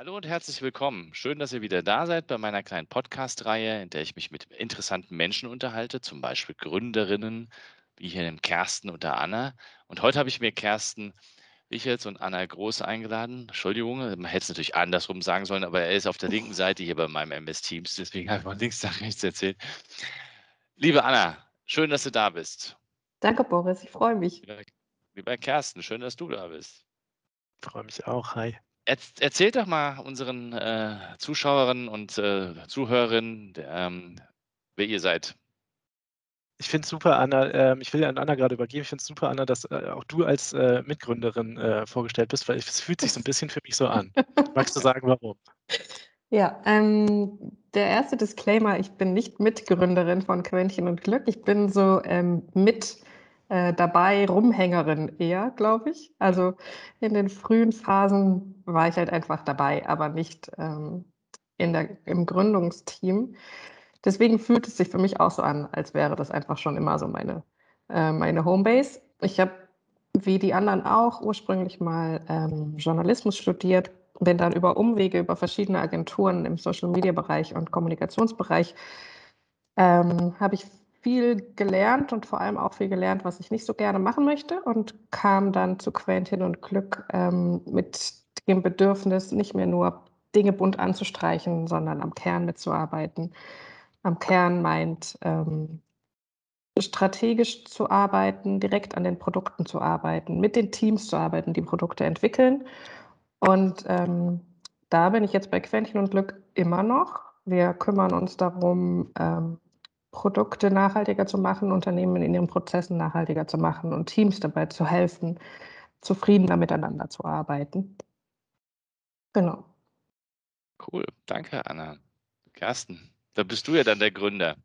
Hallo und herzlich willkommen. Schön, dass ihr wieder da seid bei meiner kleinen Podcast-Reihe, in der ich mich mit interessanten Menschen unterhalte, zum Beispiel Gründerinnen, wie hier den Kersten und der Anna. Und heute habe ich mir Kersten Wichels und Anna Groß eingeladen. Entschuldigung, man hätte es natürlich andersrum sagen sollen, aber er ist auf der linken Seite hier bei meinem MS Teams, deswegen habe ich von links nach rechts erzählt. Liebe Anna, schön, dass du da bist. Danke, Boris, ich freue mich. Lieber Kersten, schön, dass du da bist. Ich freue mich auch. Hi. Erzählt doch mal unseren äh, Zuschauerinnen und äh, Zuhörerinnen, ähm, wer ihr seid. Ich finde es super, Anna. Äh, ich will an Anna gerade übergeben. Ich finde es super, Anna, dass äh, auch du als äh, Mitgründerin äh, vorgestellt bist, weil es fühlt sich so ein bisschen für mich so an. Magst du sagen, warum? Ja, ähm, der erste Disclaimer: Ich bin nicht Mitgründerin von Quäntchen und Glück. Ich bin so ähm, mit äh, dabei, Rumhängerin eher, glaube ich. Also in den frühen Phasen war ich halt einfach dabei, aber nicht ähm, in der, im Gründungsteam. Deswegen fühlt es sich für mich auch so an, als wäre das einfach schon immer so meine, äh, meine Homebase. Ich habe, wie die anderen auch, ursprünglich mal ähm, Journalismus studiert, bin dann über Umwege, über verschiedene Agenturen im Social-Media-Bereich und Kommunikationsbereich, ähm, habe ich viel gelernt und vor allem auch viel gelernt, was ich nicht so gerne machen möchte und kam dann zu Quentin und Glück ähm, mit dem Bedürfnis, nicht mehr nur Dinge bunt anzustreichen, sondern am Kern mitzuarbeiten. Am Kern meint ähm, strategisch zu arbeiten, direkt an den Produkten zu arbeiten, mit den Teams zu arbeiten, die Produkte entwickeln. Und ähm, da bin ich jetzt bei Quentin und Glück immer noch. Wir kümmern uns darum, ähm, Produkte nachhaltiger zu machen, Unternehmen in ihren Prozessen nachhaltiger zu machen und Teams dabei zu helfen, zufriedener miteinander zu arbeiten. Genau. Cool, danke Anna. Carsten, da bist du ja dann der Gründer.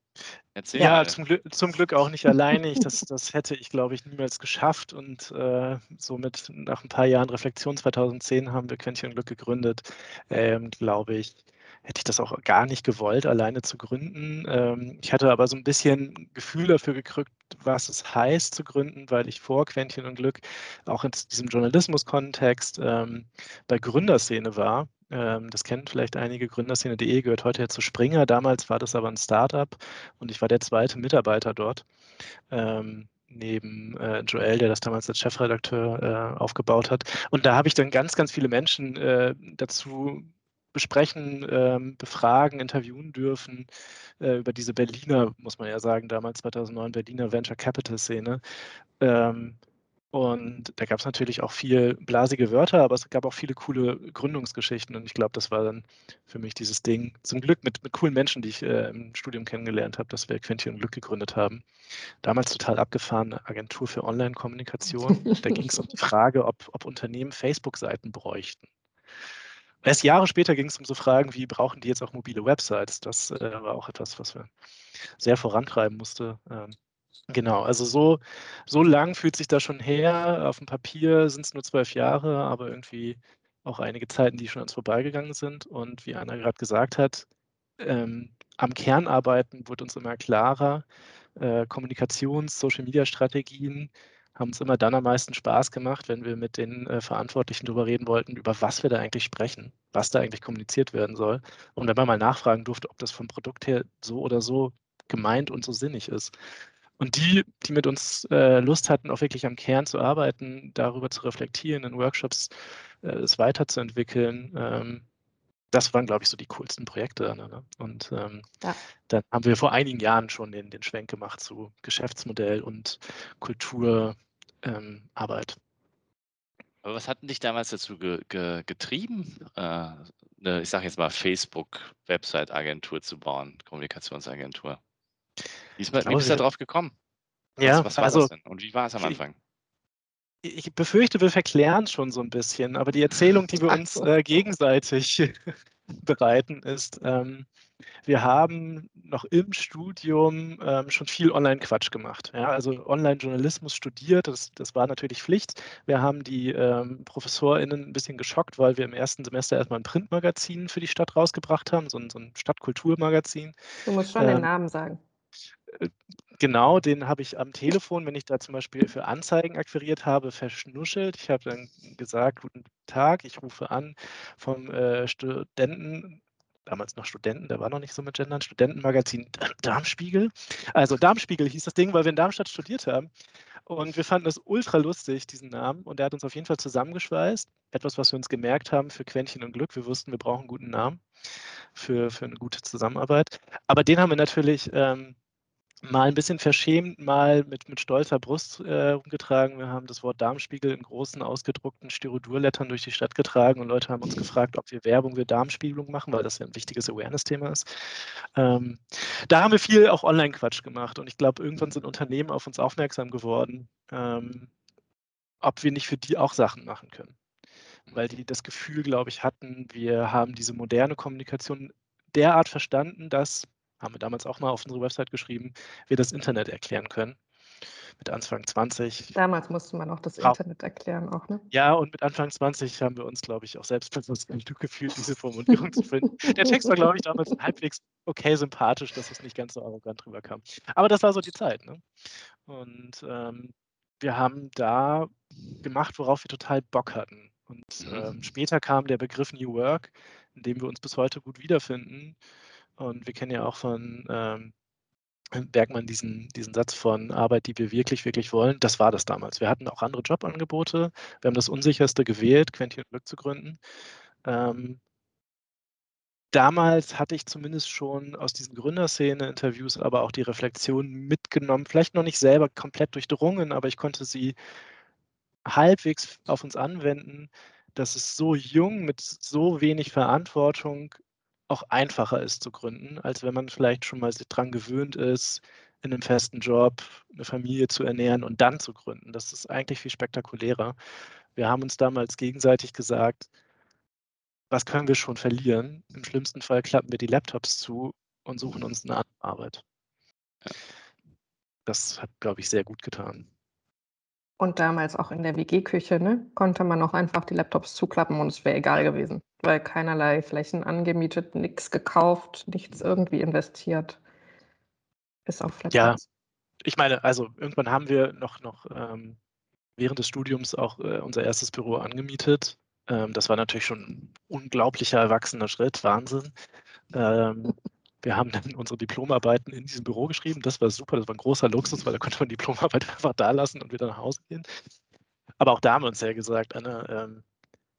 Erzähl ja, zum Glück, zum Glück, auch nicht alleine. Ich, das, das hätte ich, glaube ich, niemals geschafft. Und äh, somit nach ein paar Jahren Reflexion 2010 haben wir Quäntchen Glück gegründet, ähm, glaube ich hätte ich das auch gar nicht gewollt, alleine zu gründen. Ähm, ich hatte aber so ein bisschen Gefühl dafür gekriegt, was es heißt zu gründen, weil ich vor Quäntchen und Glück auch in diesem Journalismus-Kontext ähm, bei Gründerszene war. Ähm, das kennen vielleicht einige. Gründerszene.de gehört heute ja zu Springer. Damals war das aber ein Startup und ich war der zweite Mitarbeiter dort neben äh, Joel, der das damals als Chefredakteur äh, aufgebaut hat. Und da habe ich dann ganz, ganz viele Menschen äh, dazu besprechen, ähm, befragen, interviewen dürfen äh, über diese Berliner, muss man ja sagen, damals 2009 Berliner Venture Capital Szene. Ähm, und da gab es natürlich auch viel blasige Wörter, aber es gab auch viele coole Gründungsgeschichten. Und ich glaube, das war dann für mich dieses Ding, zum Glück mit, mit coolen Menschen, die ich äh, im Studium kennengelernt habe, dass wir Quentin und Glück gegründet haben. Damals total abgefahrene Agentur für Online-Kommunikation. da ging es um die Frage, ob, ob Unternehmen Facebook-Seiten bräuchten. Erst Jahre später ging es um so Fragen wie, brauchen die jetzt auch mobile Websites? Das äh, war auch etwas, was wir sehr vorantreiben mussten. Ähm, genau, also so, so lang fühlt sich das schon her. Auf dem Papier sind es nur zwölf Jahre, aber irgendwie auch einige Zeiten, die schon an uns vorbeigegangen sind. Und wie Anna gerade gesagt hat, ähm, am Kernarbeiten wird uns immer klarer. Äh, Kommunikations-, Social-Media-Strategien haben uns immer dann am meisten Spaß gemacht, wenn wir mit den äh, Verantwortlichen darüber reden wollten, über was wir da eigentlich sprechen, was da eigentlich kommuniziert werden soll. Und wenn man mal nachfragen durfte, ob das vom Produkt her so oder so gemeint und so sinnig ist. Und die, die mit uns äh, Lust hatten, auch wirklich am Kern zu arbeiten, darüber zu reflektieren, in Workshops äh, es weiterzuentwickeln, ähm, das waren, glaube ich, so die coolsten Projekte. Ne? Und ähm, ja. dann haben wir vor einigen Jahren schon den, den Schwenk gemacht zu Geschäftsmodell und Kultur, ähm, Arbeit. Aber was hat dich damals dazu ge ge getrieben, äh, eine, ich sage jetzt mal, Facebook-Website-Agentur zu bauen, Kommunikationsagentur? Wie, ist, wie bist du da drauf gekommen? Ja, was, was war also, das denn? Und wie war es am Anfang? ich befürchte, wir verklären schon so ein bisschen, aber die Erzählung, die wir uns äh, gegenseitig bereiten, ist, ähm, wir haben noch im Studium ähm, schon viel Online-Quatsch gemacht. Ja? Also Online-Journalismus studiert, das, das war natürlich Pflicht. Wir haben die ähm, ProfessorInnen ein bisschen geschockt, weil wir im ersten Semester erstmal ein Printmagazin für die Stadt rausgebracht haben, so ein, so ein Stadtkulturmagazin. Du musst schon den ähm, Namen sagen. Genau, den habe ich am Telefon, wenn ich da zum Beispiel für Anzeigen akquiriert habe, verschnuschelt. Ich habe dann gesagt, guten Tag, ich rufe an vom äh, Studenten, damals noch Studenten, der war noch nicht so mit Gendern, Studentenmagazin Darmspiegel. Also Darmspiegel hieß das Ding, weil wir in Darmstadt studiert haben. Und wir fanden das ultra lustig, diesen Namen. Und der hat uns auf jeden Fall zusammengeschweißt. Etwas, was wir uns gemerkt haben für Quäntchen und Glück. Wir wussten, wir brauchen einen guten Namen für, für eine gute Zusammenarbeit. Aber den haben wir natürlich ähm, mal ein bisschen verschämt, mal mit, mit stolzer Brust äh, rumgetragen. Wir haben das Wort Darmspiegel in großen, ausgedruckten Styrodurlettern durch die Stadt getragen und Leute haben uns gefragt, ob wir Werbung für Darmspiegelung machen, weil das ja ein wichtiges Awareness-Thema ist. Ähm, da haben wir viel auch Online-Quatsch gemacht und ich glaube, irgendwann sind Unternehmen auf uns aufmerksam geworden, ähm, ob wir nicht für die auch Sachen machen können. Weil die das Gefühl, glaube ich, hatten, wir haben diese moderne Kommunikation derart verstanden, dass haben wir damals auch mal auf unsere Website geschrieben, wir das Internet erklären können. Mit Anfang 20. Damals musste man auch das Internet erklären, auch, ne? Ja, und mit Anfang 20 haben wir uns, glaube ich, auch selbstbewusst gefühlt, diese Formulierung zu finden. Der Text war, glaube ich, damals halbwegs okay sympathisch, dass es nicht ganz so arrogant drüber kam. Aber das war so die Zeit, ne? Und ähm, wir haben da gemacht, worauf wir total Bock hatten. Und mhm. ähm, später kam der Begriff New Work, in dem wir uns bis heute gut wiederfinden. Und wir kennen ja auch von ähm, Bergmann diesen, diesen Satz von Arbeit, die wir wirklich, wirklich wollen. Das war das damals. Wir hatten auch andere Jobangebote. Wir haben das Unsicherste gewählt, Quentin Glück zu gründen. Ähm, damals hatte ich zumindest schon aus diesen Gründerszene-Interviews aber auch die Reflexion mitgenommen, vielleicht noch nicht selber komplett durchdrungen, aber ich konnte sie halbwegs auf uns anwenden, dass es so jung mit so wenig Verantwortung auch einfacher ist zu gründen, als wenn man vielleicht schon mal dran gewöhnt ist, in einem festen Job eine Familie zu ernähren und dann zu gründen. Das ist eigentlich viel spektakulärer. Wir haben uns damals gegenseitig gesagt, was können wir schon verlieren? Im schlimmsten Fall klappen wir die Laptops zu und suchen uns eine andere Arbeit. Das hat, glaube ich, sehr gut getan. Und damals auch in der WG-Küche, ne, konnte man auch einfach die Laptops zuklappen und es wäre egal gewesen, weil keinerlei Flächen angemietet, nichts gekauft, nichts irgendwie investiert. Bis auf Flatrates. Ja, ich meine, also irgendwann haben wir noch, noch ähm, während des Studiums auch äh, unser erstes Büro angemietet. Ähm, das war natürlich schon ein unglaublicher erwachsener Schritt, Wahnsinn. Ähm, wir haben dann unsere Diplomarbeiten in diesem Büro geschrieben. Das war super, das war ein großer Luxus, weil da konnte man die Diplomarbeit einfach da lassen und wieder nach Hause gehen. Aber auch da haben wir uns ja gesagt, Anna, ähm,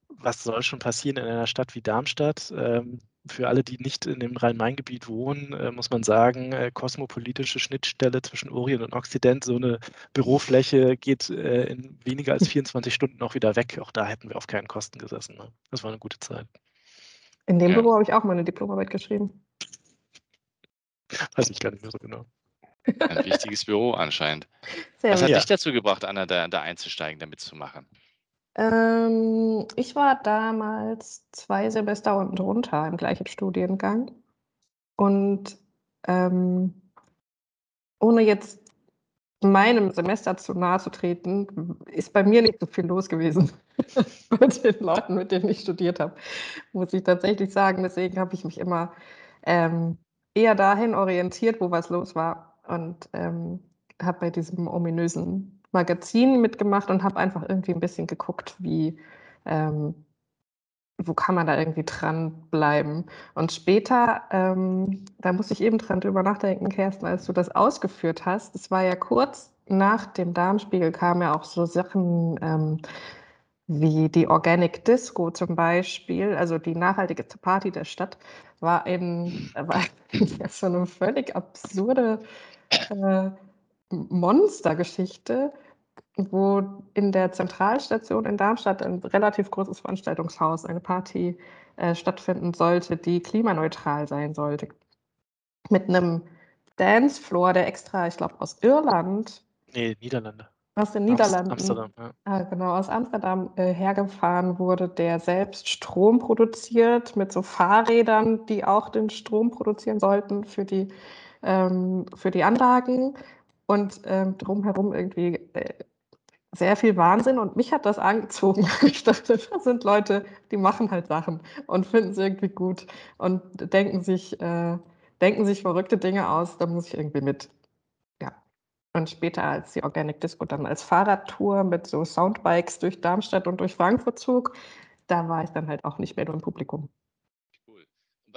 was soll schon passieren in einer Stadt wie Darmstadt? Ähm, für alle, die nicht in dem Rhein-Main-Gebiet wohnen, äh, muss man sagen, äh, kosmopolitische Schnittstelle zwischen Orient und Okzident. So eine Bürofläche geht äh, in weniger als 24 Stunden auch wieder weg. Auch da hätten wir auf keinen Kosten gesessen. Ne? Das war eine gute Zeit. In dem ja. Büro habe ich auch meine Diplomarbeit geschrieben. Weiß ich gar nicht mehr so genau. Ein wichtiges Büro anscheinend. Sehr Was hat ja. dich dazu gebracht, Anna, da, da einzusteigen, damit zu machen? Ähm, ich war damals zwei Semester unten drunter im gleichen Studiengang. Und ähm, ohne jetzt meinem Semester zu nahe zu treten, ist bei mir nicht so viel los gewesen mit den Leuten, mit denen ich studiert habe, muss ich tatsächlich sagen. Deswegen habe ich mich immer ähm, eher dahin orientiert, wo was los war. Und ähm, habe bei diesem ominösen Magazin mitgemacht und habe einfach irgendwie ein bisschen geguckt, wie, ähm, wo kann man da irgendwie dranbleiben. Und später, ähm, da muss ich eben dran drüber nachdenken, Kerstin, als du das ausgeführt hast, es war ja kurz nach dem Darmspiegel kamen ja auch so Sachen ähm, wie die Organic Disco zum Beispiel, also die nachhaltige Party der Stadt, war in, war so eine völlig absurde äh, Monstergeschichte, wo in der Zentralstation in Darmstadt ein relativ großes Veranstaltungshaus, eine Party äh, stattfinden sollte, die klimaneutral sein sollte. Mit einem Dancefloor, der extra, ich glaube, aus Irland. Nee, Niederlande. aus den Niederlanden, Amsterdam, ja. ah, genau, aus Amsterdam äh, hergefahren wurde, der selbst Strom produziert mit so Fahrrädern, die auch den Strom produzieren sollten für die, ähm, für die Anlagen und ähm, drumherum irgendwie äh, sehr viel Wahnsinn und mich hat das angezogen. Ich dachte, das sind Leute, die machen halt Sachen und finden es irgendwie gut und denken sich, äh, denken sich verrückte Dinge aus, da muss ich irgendwie mit. Und später, als die Organic Disco dann als Fahrradtour mit so Soundbikes durch Darmstadt und durch Frankfurt zog, da war ich dann halt auch nicht mehr nur im Publikum. Cool.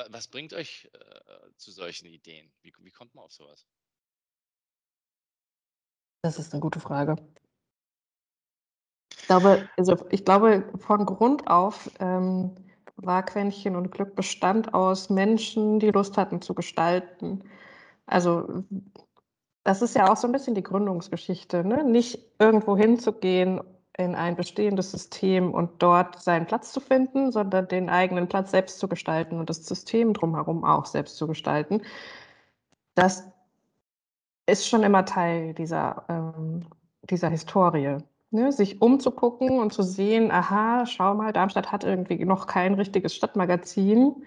Was bringt euch äh, zu solchen Ideen? Wie, wie kommt man auf sowas? Das ist eine gute Frage. Ich glaube, also ich glaube, von Grund auf ähm, war Quäntchen und Glück Bestand aus Menschen, die Lust hatten zu gestalten. Also das ist ja auch so ein bisschen die Gründungsgeschichte, ne? Nicht irgendwo hinzugehen in ein bestehendes System und dort seinen Platz zu finden, sondern den eigenen Platz selbst zu gestalten und das System drumherum auch selbst zu gestalten. Das ist schon immer Teil dieser, ähm, dieser Historie. Ne? Sich umzugucken und zu sehen, aha, schau mal, Darmstadt hat irgendwie noch kein richtiges Stadtmagazin.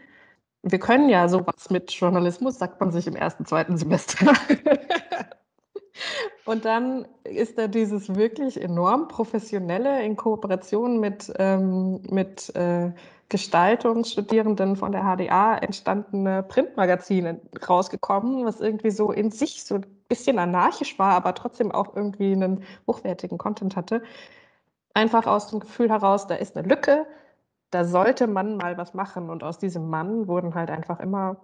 Wir können ja sowas mit Journalismus, sagt man sich im ersten, zweiten Semester. Und dann ist da dieses wirklich enorm professionelle in Kooperation mit, ähm, mit äh, Gestaltungsstudierenden von der HDA entstandene Printmagazin rausgekommen, was irgendwie so in sich so ein bisschen anarchisch war, aber trotzdem auch irgendwie einen hochwertigen Content hatte. Einfach aus dem Gefühl heraus, da ist eine Lücke, da sollte man mal was machen. Und aus diesem Mann wurden halt einfach immer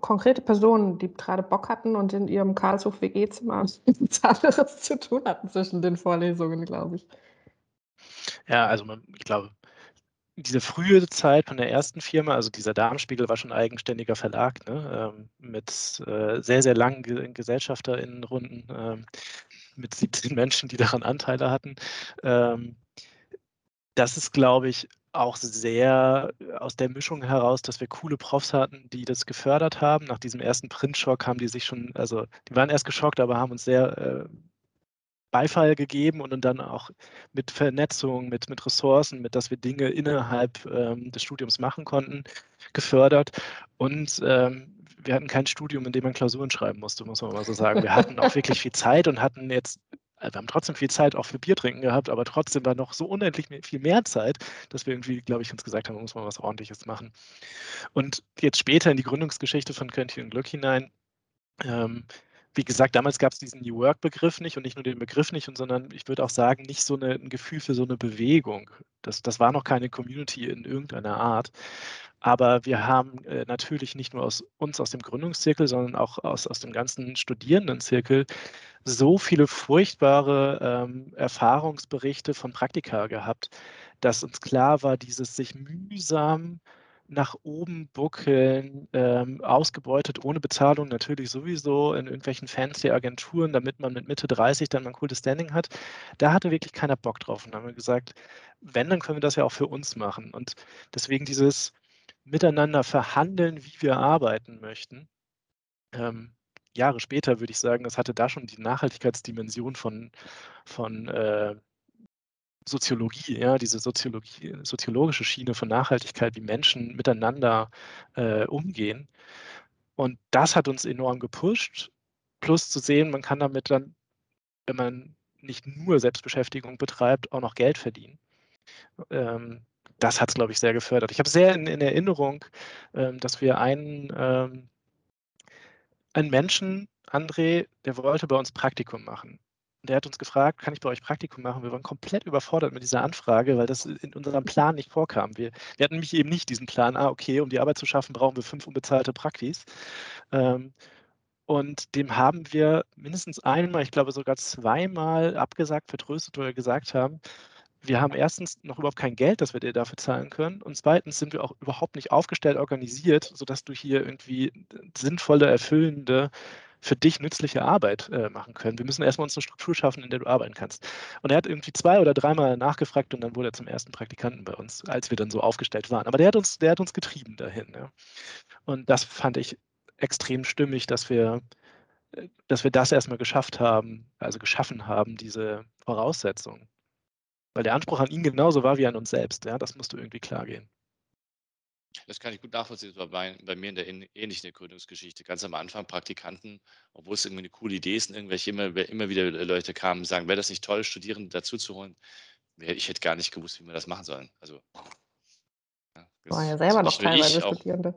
konkrete Personen, die gerade Bock hatten und in ihrem Karlshof WG-Zimmer nichts anderes zu tun hatten zwischen den Vorlesungen, glaube ich. Ja, also man, ich glaube, diese frühe Zeit von der ersten Firma, also dieser Darmspiegel war schon ein eigenständiger Verlag, ne, ähm, mit äh, sehr, sehr langen Ge GesellschafterInnenrunden, ähm, mit 17 Menschen, die daran Anteile hatten. Ähm, das ist, glaube ich, auch sehr äh, aus der Mischung heraus, dass wir coole Profs hatten, die das gefördert haben. Nach diesem ersten Printschock haben die sich schon, also die waren erst geschockt, aber haben uns sehr äh, Beifall gegeben und dann auch mit Vernetzung, mit, mit Ressourcen, mit dass wir Dinge innerhalb ähm, des Studiums machen konnten, gefördert. Und ähm, wir hatten kein Studium, in dem man Klausuren schreiben musste, muss man mal so sagen. Wir hatten auch wirklich viel Zeit und hatten jetzt wir haben trotzdem viel Zeit auch für Bier trinken gehabt, aber trotzdem war noch so unendlich viel mehr Zeit, dass wir irgendwie, glaube ich, uns gesagt haben, muss man was Ordentliches machen. Und jetzt später in die Gründungsgeschichte von Quentin und Glück hinein, ähm, wie gesagt, damals gab es diesen New Work-Begriff nicht und nicht nur den Begriff nicht, sondern ich würde auch sagen, nicht so eine, ein Gefühl für so eine Bewegung. Das, das war noch keine Community in irgendeiner Art. Aber wir haben äh, natürlich nicht nur aus uns aus dem Gründungszirkel, sondern auch aus, aus dem ganzen Studierendenzirkel so viele furchtbare ähm, Erfahrungsberichte von Praktika gehabt, dass uns klar war, dieses sich mühsam nach oben buckeln, ähm, ausgebeutet, ohne Bezahlung, natürlich sowieso in irgendwelchen fancy Agenturen, damit man mit Mitte 30 dann mal ein cooles Standing hat. Da hatte wirklich keiner Bock drauf. Und haben wir gesagt, wenn, dann können wir das ja auch für uns machen. Und deswegen dieses Miteinander verhandeln, wie wir arbeiten möchten. Ähm, Jahre später würde ich sagen, das hatte da schon die Nachhaltigkeitsdimension von, von äh, Soziologie, ja, diese Soziologie, soziologische Schiene von Nachhaltigkeit, wie Menschen miteinander äh, umgehen. Und das hat uns enorm gepusht. Plus zu sehen, man kann damit dann, wenn man nicht nur Selbstbeschäftigung betreibt, auch noch Geld verdienen. Ähm, das hat es, glaube ich, sehr gefördert. Ich habe sehr in, in Erinnerung, ähm, dass wir einen, ähm, einen Menschen, André, der wollte bei uns Praktikum machen der hat uns gefragt, kann ich bei euch Praktikum machen? Wir waren komplett überfordert mit dieser Anfrage, weil das in unserem Plan nicht vorkam. Wir, wir hatten nämlich eben nicht diesen Plan, ah, okay, um die Arbeit zu schaffen, brauchen wir fünf unbezahlte Praktis. Ähm, und dem haben wir mindestens einmal, ich glaube sogar zweimal abgesagt, vertröstet, wir gesagt haben, wir haben erstens noch überhaupt kein Geld, das wir dir dafür zahlen können. Und zweitens sind wir auch überhaupt nicht aufgestellt, organisiert, sodass du hier irgendwie sinnvolle, erfüllende für dich nützliche Arbeit äh, machen können. Wir müssen erstmal uns eine Struktur schaffen, in der du arbeiten kannst. Und er hat irgendwie zwei oder dreimal nachgefragt und dann wurde er zum ersten Praktikanten bei uns, als wir dann so aufgestellt waren. Aber der hat uns, der hat uns getrieben dahin. Ja. Und das fand ich extrem stimmig, dass wir dass wir das erstmal geschafft haben, also geschaffen haben, diese Voraussetzungen. Weil der Anspruch an ihn genauso war wie an uns selbst. Ja, das musste irgendwie klar gehen. Das kann ich gut nachvollziehen. Das war bei, bei mir in der ähnlichen Gründungsgeschichte. Ganz am Anfang Praktikanten, obwohl es irgendwie eine coole Idee ist, und irgendwelche immer, immer wieder Leute kamen und sagen, wäre das nicht toll, Studierende dazu zu holen? Ich hätte gar nicht gewusst, wie wir das machen sollen. Also, ja, war ja selber noch teilweise Studierende.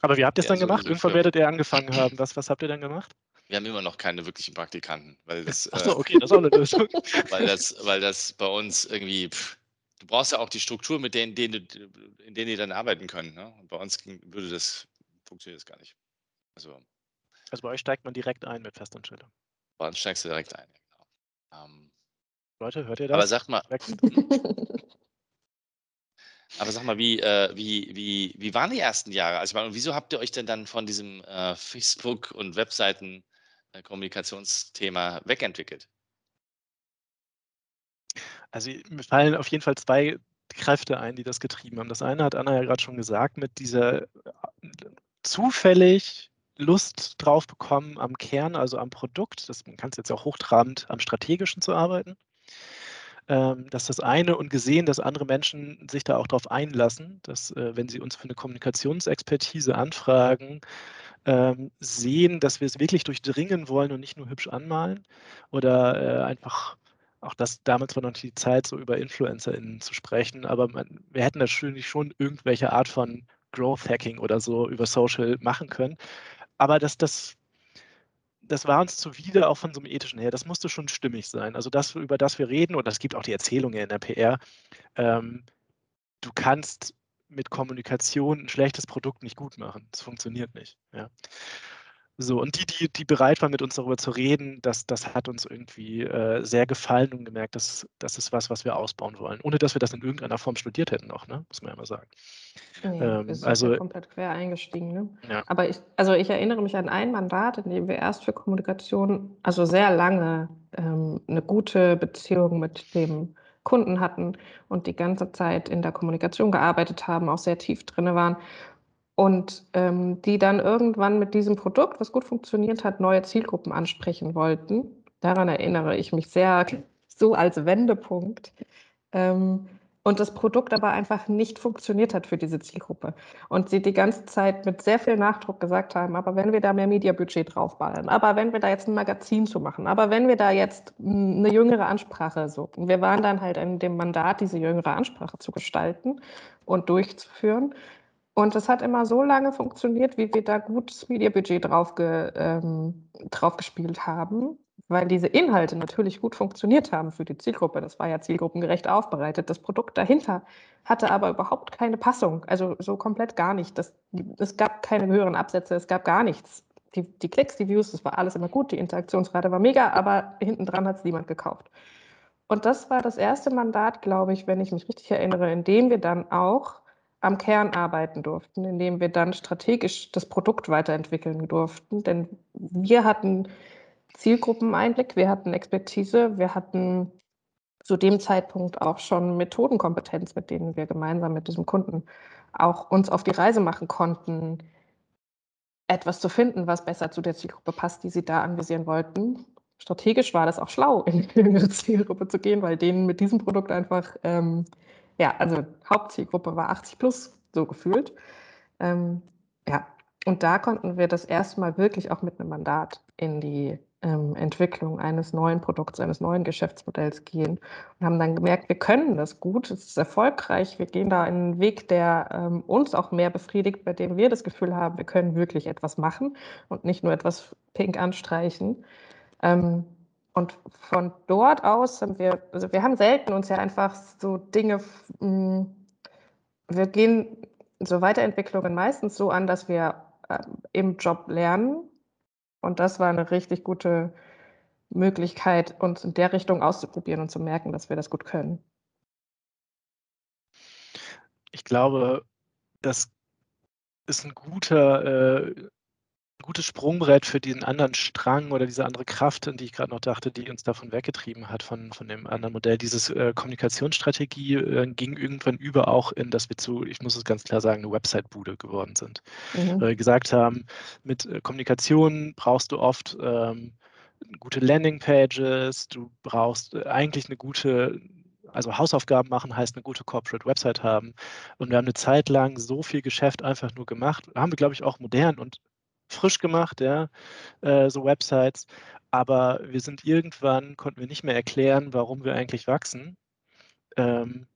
Aber wie habt ihr es dann gemacht? Irgendwann werdet ihr angefangen haben. Was, was habt ihr dann gemacht? Wir haben immer noch keine wirklichen Praktikanten, weil das. Achso, äh, okay, das ist auch eine Lösung. weil, das, weil das bei uns irgendwie. Pff, du brauchst ja auch die Struktur, mit denen, denen, in denen die dann arbeiten können. Ne? Und bei uns würde das, funktioniert das gar nicht. Also, also bei euch steigt man direkt ein mit Festanstellung. Bei uns steigst du direkt ein, genau. Ähm, Leute, hört ihr das? Aber sag mal. aber sag mal, wie, äh, wie, wie, wie waren die ersten Jahre? Also, wieso habt ihr euch denn dann von diesem äh, Facebook- und Webseiten-Kommunikationsthema äh, wegentwickelt? Also mir fallen auf jeden Fall zwei Kräfte ein, die das getrieben haben. Das eine hat Anna ja gerade schon gesagt, mit dieser äh, zufällig Lust drauf bekommen am Kern, also am Produkt. Das, man kann es jetzt auch hochtrabend am Strategischen zu arbeiten. Ähm, das ist das eine und gesehen, dass andere Menschen sich da auch darauf einlassen, dass äh, wenn sie uns für eine Kommunikationsexpertise anfragen, ähm, sehen, dass wir es wirklich durchdringen wollen und nicht nur hübsch anmalen oder äh, einfach auch das damals war noch die Zeit, so über InfluencerInnen zu sprechen, aber man, wir hätten natürlich schon irgendwelche Art von Growth Hacking oder so über Social machen können. Aber das, das, das war uns zuwider auch von so einem ethischen her. Das musste schon stimmig sein. Also das, über das wir reden, und es gibt auch die Erzählungen in der PR, ähm, du kannst mit Kommunikation ein schlechtes Produkt nicht gut machen. Das funktioniert nicht. Ja. So, und die, die, die bereit waren, mit uns darüber zu reden, das, das hat uns irgendwie äh, sehr gefallen und gemerkt, dass das ist was, was wir ausbauen wollen. Ohne dass wir das in irgendeiner Form studiert hätten noch, ne? muss man ja mal sagen. Nee, ähm, wir sind also, ja komplett quer eingestiegen. Ne? Ja. Aber ich, also ich erinnere mich an ein Mandat, in dem wir erst für Kommunikation, also sehr lange ähm, eine gute Beziehung mit dem Kunden hatten und die ganze Zeit in der Kommunikation gearbeitet haben, auch sehr tief drin waren und ähm, die dann irgendwann mit diesem Produkt, was gut funktioniert hat, neue Zielgruppen ansprechen wollten. Daran erinnere ich mich sehr so als Wendepunkt. Ähm, und das Produkt aber einfach nicht funktioniert hat für diese Zielgruppe. Und sie die ganze Zeit mit sehr viel Nachdruck gesagt haben, aber wenn wir da mehr Mediabudget draufballern, aber wenn wir da jetzt ein Magazin zu machen, aber wenn wir da jetzt eine jüngere Ansprache. Und wir waren dann halt in dem Mandat, diese jüngere Ansprache zu gestalten und durchzuführen. Und es hat immer so lange funktioniert, wie wir da gutes Mediabudget drauf, ge, ähm, drauf gespielt haben, weil diese Inhalte natürlich gut funktioniert haben für die Zielgruppe. Das war ja zielgruppengerecht aufbereitet. Das Produkt dahinter hatte aber überhaupt keine Passung, also so komplett gar nicht. Das, es gab keine höheren Absätze, es gab gar nichts. Die, die Klicks, die Views, das war alles immer gut, die Interaktionsrate war mega, aber hinten dran hat es niemand gekauft. Und das war das erste Mandat, glaube ich, wenn ich mich richtig erinnere, in dem wir dann auch am Kern arbeiten durften, indem wir dann strategisch das Produkt weiterentwickeln durften. Denn wir hatten Zielgruppeneinblick, wir hatten Expertise, wir hatten zu dem Zeitpunkt auch schon Methodenkompetenz, mit denen wir gemeinsam mit diesem Kunden auch uns auf die Reise machen konnten, etwas zu finden, was besser zu der Zielgruppe passt, die sie da anvisieren wollten. Strategisch war das auch schlau, in die jüngere Zielgruppe zu gehen, weil denen mit diesem Produkt einfach ähm, ja, also Hauptzielgruppe war 80 plus, so gefühlt. Ähm, ja, und da konnten wir das erste Mal wirklich auch mit einem Mandat in die ähm, Entwicklung eines neuen Produkts, eines neuen Geschäftsmodells gehen und haben dann gemerkt, wir können das gut, es ist erfolgreich, wir gehen da einen Weg, der ähm, uns auch mehr befriedigt, bei dem wir das Gefühl haben, wir können wirklich etwas machen und nicht nur etwas pink anstreichen. Ähm, und von dort aus haben wir, also wir haben selten uns ja einfach so Dinge, mm, wir gehen so Weiterentwicklungen meistens so an, dass wir ähm, im Job lernen. Und das war eine richtig gute Möglichkeit, uns in der Richtung auszuprobieren und zu merken, dass wir das gut können. Ich glaube, das ist ein guter äh, gutes Sprungbrett für diesen anderen Strang oder diese andere Kraft, an die ich gerade noch dachte, die uns davon weggetrieben hat, von, von dem anderen Modell. Diese äh, Kommunikationsstrategie äh, ging irgendwann über auch in, dass wir zu, ich muss es ganz klar sagen, eine Website-Bude geworden sind. Mhm. Weil wir gesagt haben, mit äh, Kommunikation brauchst du oft ähm, gute Landing-Pages, du brauchst äh, eigentlich eine gute also Hausaufgaben machen heißt eine gute Corporate Website haben. Und wir haben eine Zeit lang so viel Geschäft einfach nur gemacht. Haben wir, glaube ich, auch modern und frisch gemacht, ja, äh, so Websites. Aber wir sind irgendwann, konnten wir nicht mehr erklären, warum wir eigentlich wachsen. Ähm,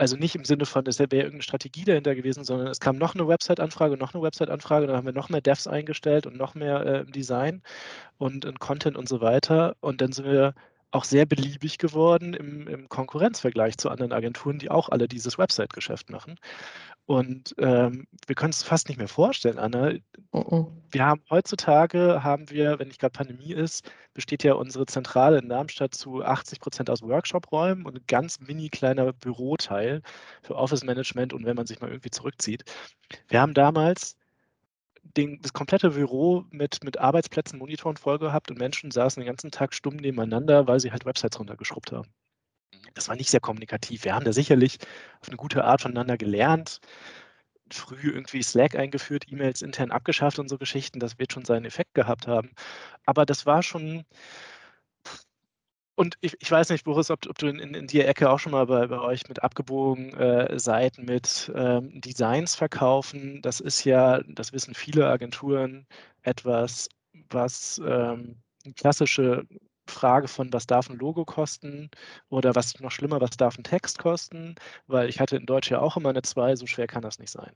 also nicht im Sinne von, es wäre irgendeine Strategie dahinter gewesen, sondern es kam noch eine Website-Anfrage, noch eine Website-Anfrage, dann haben wir noch mehr Devs eingestellt und noch mehr äh, Design und, und Content und so weiter. Und dann sind wir auch sehr beliebig geworden im, im Konkurrenzvergleich zu anderen Agenturen, die auch alle dieses Website-Geschäft machen. Und ähm, wir können es fast nicht mehr vorstellen, Anna. Uh Wir haben heutzutage, haben wir, wenn nicht gerade Pandemie ist, besteht ja unsere Zentrale in Darmstadt zu 80 Prozent aus Workshop-Räumen und ein ganz mini kleiner Büroteil für Office-Management und wenn man sich mal irgendwie zurückzieht. Wir haben damals den, das komplette Büro mit, mit Arbeitsplätzen, Monitoren voll gehabt und Menschen saßen den ganzen Tag stumm nebeneinander, weil sie halt Websites runtergeschrubbt haben. Mhm. Das war nicht sehr kommunikativ. Wir haben da sicherlich auf eine gute Art voneinander gelernt, früh irgendwie Slack eingeführt, E-Mails intern abgeschafft und so Geschichten. Das wird schon seinen Effekt gehabt haben. Aber das war schon, und ich, ich, weiß nicht, Boris, ob, ob du in, in, in die Ecke auch schon mal bei, bei euch mit abgebogenen äh, Seiten mit ähm, Designs verkaufen. Das ist ja, das wissen viele Agenturen, etwas, was ähm, klassische Frage von, was darf ein Logo kosten oder was noch schlimmer, was darf ein Text kosten, weil ich hatte in Deutsch ja auch immer eine 2, so schwer kann das nicht sein.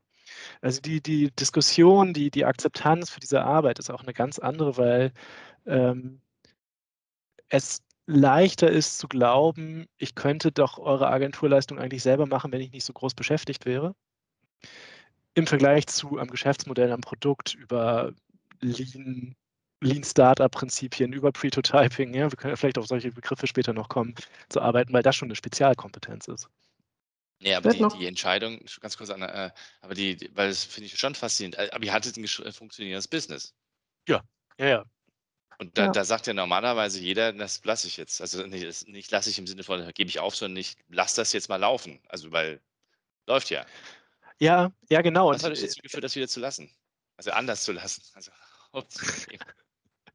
Also die, die Diskussion, die, die Akzeptanz für diese Arbeit ist auch eine ganz andere, weil ähm, es leichter ist zu glauben, ich könnte doch eure Agenturleistung eigentlich selber machen, wenn ich nicht so groß beschäftigt wäre. Im Vergleich zu einem Geschäftsmodell, einem Produkt über Lean, Lean Startup-Prinzipien, über Prototyping, ja, wir können ja vielleicht auf solche Begriffe später noch kommen, zu arbeiten, weil das schon eine Spezialkompetenz ist. Ja, aber die, die, Entscheidung, ganz kurz, Anna, äh, aber die, weil das finde ich schon faszinierend, äh, aber ihr hattet ein funktionierendes Business. Ja, ja, ja. Und da, ja. da sagt ja normalerweise jeder, das lasse ich jetzt. Also nicht, nicht lasse ich im Sinne von, gebe ich auf, sondern ich lasse das jetzt mal laufen. Also weil läuft ja. Ja, ja, genau. Was hat euch jetzt geführt, das wieder zu lassen? Also anders zu lassen. Also,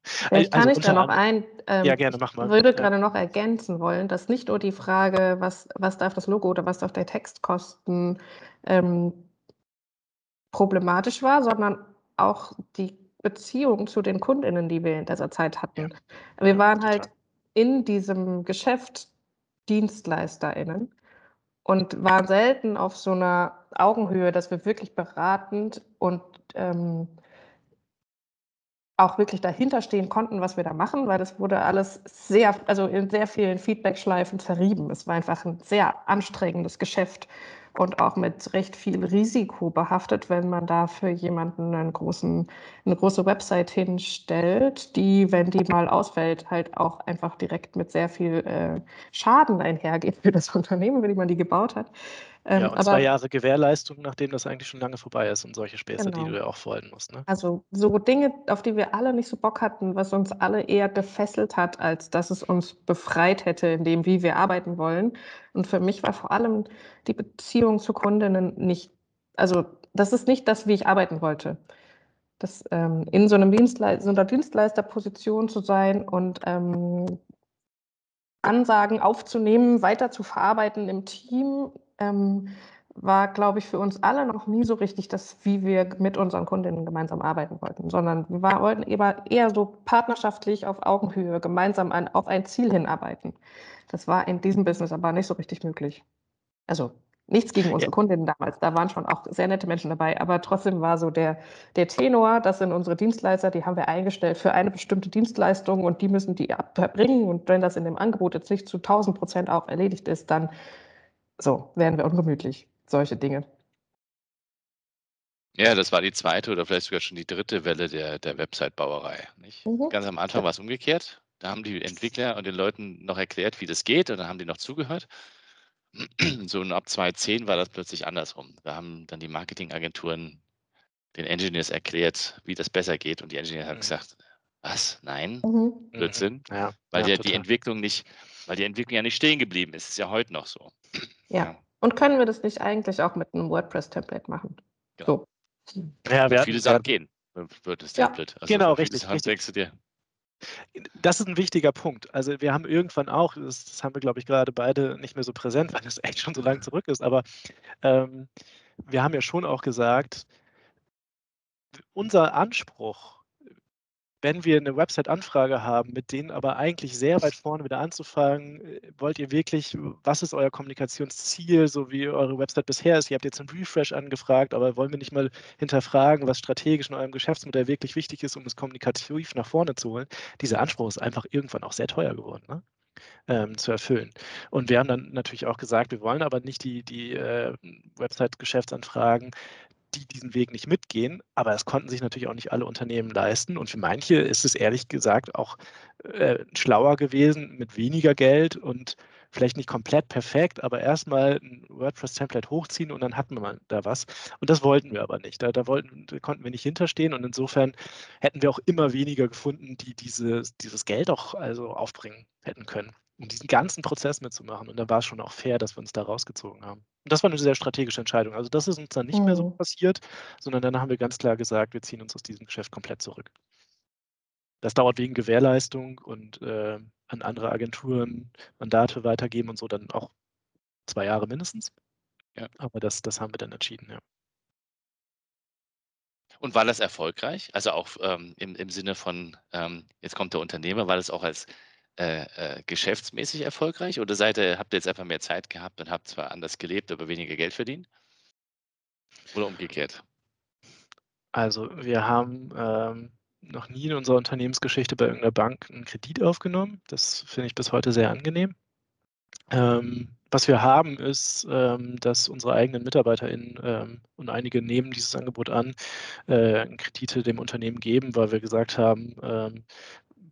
Vielleicht kann also ich da noch ein, ähm, ja, gerne, mach mal. Ich würde ja. gerade noch ergänzen wollen, dass nicht nur die Frage, was, was darf das Logo oder was darf der Text kosten, ähm, problematisch war, sondern auch die Beziehung zu den Kundinnen, die wir in dieser Zeit hatten. Ja. Wir waren halt in diesem Geschäft DienstleisterInnen und waren selten auf so einer Augenhöhe, dass wir wirklich beratend und ähm, auch wirklich dahinter stehen konnten, was wir da machen, weil das wurde alles sehr, also in sehr vielen Feedback-Schleifen zerrieben. Es war einfach ein sehr anstrengendes Geschäft und auch mit recht viel Risiko behaftet, wenn man da für jemanden einen großen, eine große Website hinstellt, die, wenn die mal ausfällt, halt auch einfach direkt mit sehr viel äh, Schaden einhergeht für das Unternehmen, wenn man die gebaut hat. Ähm, ja, und aber, zwei Jahre Gewährleistung, nachdem das eigentlich schon lange vorbei ist und solche Späße, genau. die du ja auch folgen musst. Ne? Also so Dinge, auf die wir alle nicht so Bock hatten, was uns alle eher gefesselt hat, als dass es uns befreit hätte in dem, wie wir arbeiten wollen. Und für mich war vor allem die Beziehung zu Kundinnen nicht, also das ist nicht das, wie ich arbeiten wollte. Das, ähm, in so, einem Dienstle so einer Dienstleisterposition zu sein und ähm, Ansagen aufzunehmen, weiter zu verarbeiten im Team, ähm, war, glaube ich, für uns alle noch nie so richtig das, wie wir mit unseren Kundinnen gemeinsam arbeiten wollten, sondern wir wollten eher so partnerschaftlich auf Augenhöhe gemeinsam an, auf ein Ziel hinarbeiten. Das war in diesem Business aber nicht so richtig möglich. Also nichts gegen unsere ja. Kundinnen damals, da waren schon auch sehr nette Menschen dabei, aber trotzdem war so der, der Tenor, das sind unsere Dienstleister, die haben wir eingestellt für eine bestimmte Dienstleistung und die müssen die erbringen und wenn das in dem Angebot jetzt nicht zu 1000 Prozent auch erledigt ist, dann so, werden wir ungemütlich. Solche Dinge. Ja, das war die zweite oder vielleicht sogar schon die dritte Welle der, der Website-Bauerei. Mhm. Ganz am Anfang war es umgekehrt. Da haben die Entwickler und den Leuten noch erklärt, wie das geht, und dann haben die noch zugehört. So und ab 2010 war das plötzlich andersrum. Da haben dann die Marketingagenturen den Engineers erklärt, wie das besser geht. Und die Engineers haben Mhm. gesagt, was? Nein? Mhm. Blödsinn. Ja, Weil ja, ja, die. Entwicklung nicht, weil die Entwicklung ja nicht stehen geblieben ist. Ist ja heute noch so. Ja. Und können wir das nicht eigentlich auch mit einem WordPress-Template machen? Genau. So. Ja, wir Viele hatten- Sachen gehen. Wird das Ja. Template. Also Genau, richtig, richtig. denkst du dir, Das ist ein wichtiger Punkt. Also wir haben irgendwann auch, das, das haben wir, glaube ich, gerade beide nicht mehr so präsent, weil das echt schon so lange zurück ist, aber ähm, wir haben ja schon auch gesagt, unser Anspruch, wenn wir eine Website-Anfrage haben, mit denen aber eigentlich sehr weit vorne wieder anzufangen, äh, wollt ihr wirklich, was ist euer Kommunikationsziel, so wie eure Website bisher ist? Ihr habt jetzt einen Refresh angefragt, aber wollen wir nicht mal hinterfragen, was strategisch in eurem Geschäftsmodell wirklich wichtig ist, um es kommunikativ nach vorne zu holen? Dieser Anspruch ist einfach irgendwann auch sehr teuer geworden. Ne? ähm, zu erfüllen. Und wir haben dann natürlich auch gesagt, wir wollen aber nicht die, die äh, Website-Geschäftsanfragen, die diesen Weg nicht mitgehen, aber es konnten sich natürlich auch nicht alle Unternehmen leisten. Und für manche ist es ehrlich gesagt auch äh, schlauer gewesen, mit weniger Geld und vielleicht nicht komplett perfekt, aber erstmal ein WordPress-Template hochziehen und dann hatten wir mal da was. Und das wollten wir aber nicht. Da, da, wollten, da konnten wir nicht hinterstehen und insofern hätten wir auch immer weniger gefunden, die diese, dieses Geld auch also aufbringen hätten können, um diesen ganzen Prozess mitzumachen. Und da war es schon auch fair, dass wir uns da rausgezogen haben. Und das war eine sehr strategische Entscheidung. Also das ist uns dann nicht mehr so Mhm. passiert, sondern dann haben wir ganz klar gesagt, wir ziehen uns aus diesem Geschäft komplett zurück. Das dauert wegen Gewährleistung und äh, an andere Agenturen Mandate weitergeben und so dann auch zwei Jahre mindestens. Ja. Aber das, das haben wir dann entschieden, ja. Und war das erfolgreich? Also auch ähm, im, im Sinne von, ähm, jetzt kommt der Unternehmer, war das auch als äh, äh, geschäftsmäßig erfolgreich? Oder seid ihr, habt ihr jetzt einfach mehr Zeit gehabt und habt zwar anders gelebt, aber weniger Geld verdient? Oder umgekehrt? Also wir haben ähm, noch nie in unserer Unternehmensgeschichte bei irgendeiner Bank einen Kredit aufgenommen. Das finde ich bis heute sehr angenehm. Ähm, was wir haben, ist, ähm, dass unsere eigenen MitarbeiterInnen ähm, und einige nehmen dieses Angebot an, äh, Kredite dem Unternehmen geben, weil wir gesagt haben, ähm,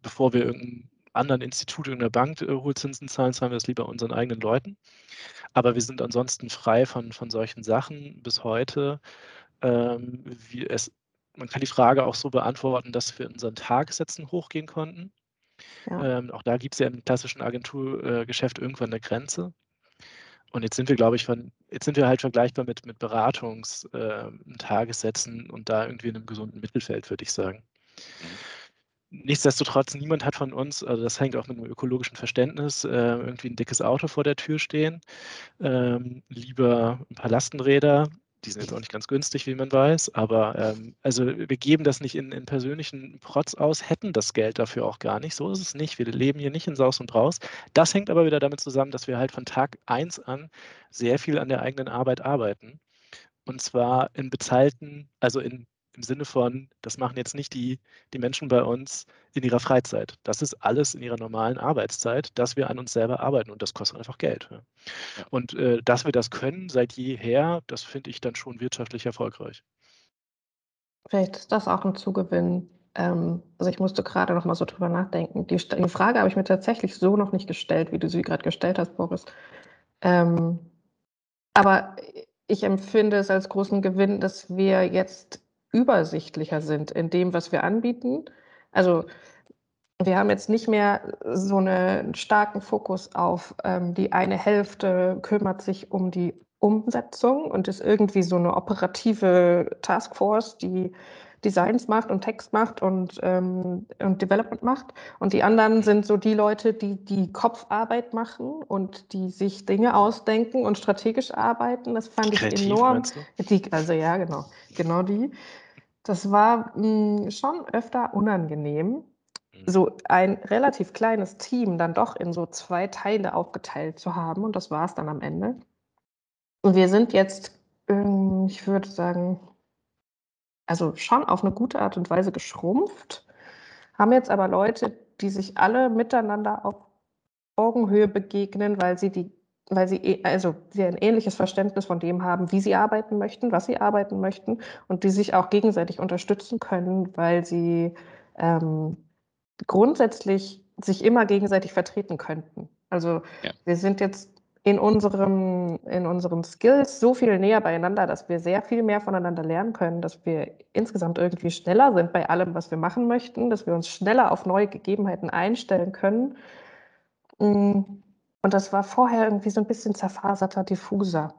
bevor wir irgendeinem anderen Institut, irgendeiner Bank äh, Hohlzinsen zahlen, zahlen wir das lieber unseren eigenen Leuten. Aber wir sind ansonsten frei von, von solchen Sachen bis heute. Ähm, wie es, man kann die Frage auch so beantworten, dass wir in unseren Tagessätzen hochgehen konnten. Ja. Ähm, auch da gibt es ja im klassischen Agenturgeschäft irgendwann eine Grenze. Und jetzt sind wir, glaube ich, von, jetzt sind wir halt vergleichbar mit, mit Beratungstagessätzen und da irgendwie in einem gesunden Mittelfeld, würde ich sagen. Nichtsdestotrotz, niemand hat von uns, also das hängt auch mit einem ökologischen Verständnis, äh, irgendwie ein dickes Auto vor der Tür stehen. Ähm, lieber ein paar Lastenräder, die sind jetzt auch nicht ganz günstig, wie man weiß, aber ähm, also wir geben das nicht in, in persönlichen Protz aus, hätten das Geld dafür auch gar nicht. So ist es nicht. Wir leben hier nicht in Saus und Braus. Das hängt aber wieder damit zusammen, dass wir halt von Tag 1 an sehr viel an der eigenen Arbeit arbeiten. Und zwar in bezahlten, also in, im Sinne von, das machen jetzt nicht die, die Menschen bei uns in ihrer Freizeit. Das ist alles in ihrer normalen Arbeitszeit, dass wir an uns selber arbeiten und das kostet einfach Geld. Ja. Und äh, dass wir das können seit jeher, das finde ich dann schon wirtschaftlich erfolgreich. Vielleicht ist das auch ein Zugewinn. Ähm, also ich musste gerade noch mal so drüber nachdenken. Die, die Frage habe ich mir tatsächlich so noch nicht gestellt, wie du sie gerade gestellt hast, Boris. Ähm, aber ich empfinde es als großen Gewinn, dass wir jetzt übersichtlicher sind in dem, was wir anbieten. Also wir haben jetzt nicht mehr so einen starken Fokus auf ähm, die eine Hälfte kümmert sich um die Umsetzung und ist irgendwie so eine operative Taskforce, die Designs macht und Text macht und, ähm, und Development macht. Und die anderen sind so die Leute, die die Kopfarbeit machen und die sich Dinge ausdenken und strategisch arbeiten. Das fand ich Kreativ, enorm. meinst du? Die, also ja, genau, genau die. Das war mh, schon öfter unangenehm, Mhm. so ein relativ kleines Team dann doch in so zwei Teile aufgeteilt zu haben. Und das war es dann am Ende. Und wir sind jetzt, ähm, ich würde sagen, also schon auf eine gute Art und Weise geschrumpft, haben jetzt aber Leute, die sich alle miteinander auf Augenhöhe begegnen, weil sie die, weil sie eh- also sie ein ähnliches Verständnis von dem haben, wie sie arbeiten möchten, was sie arbeiten möchten und die sich auch gegenseitig unterstützen können, weil sie ähm, grundsätzlich sich immer gegenseitig vertreten könnten. Also Ja. wir sind jetzt in, unserem, in unseren Skills so viel näher beieinander, dass wir sehr viel mehr voneinander lernen können, dass wir insgesamt irgendwie schneller sind bei allem, was wir machen möchten, dass wir uns schneller auf neue Gegebenheiten einstellen können. Mm, und das war vorher irgendwie so ein bisschen zerfaserter, diffuser.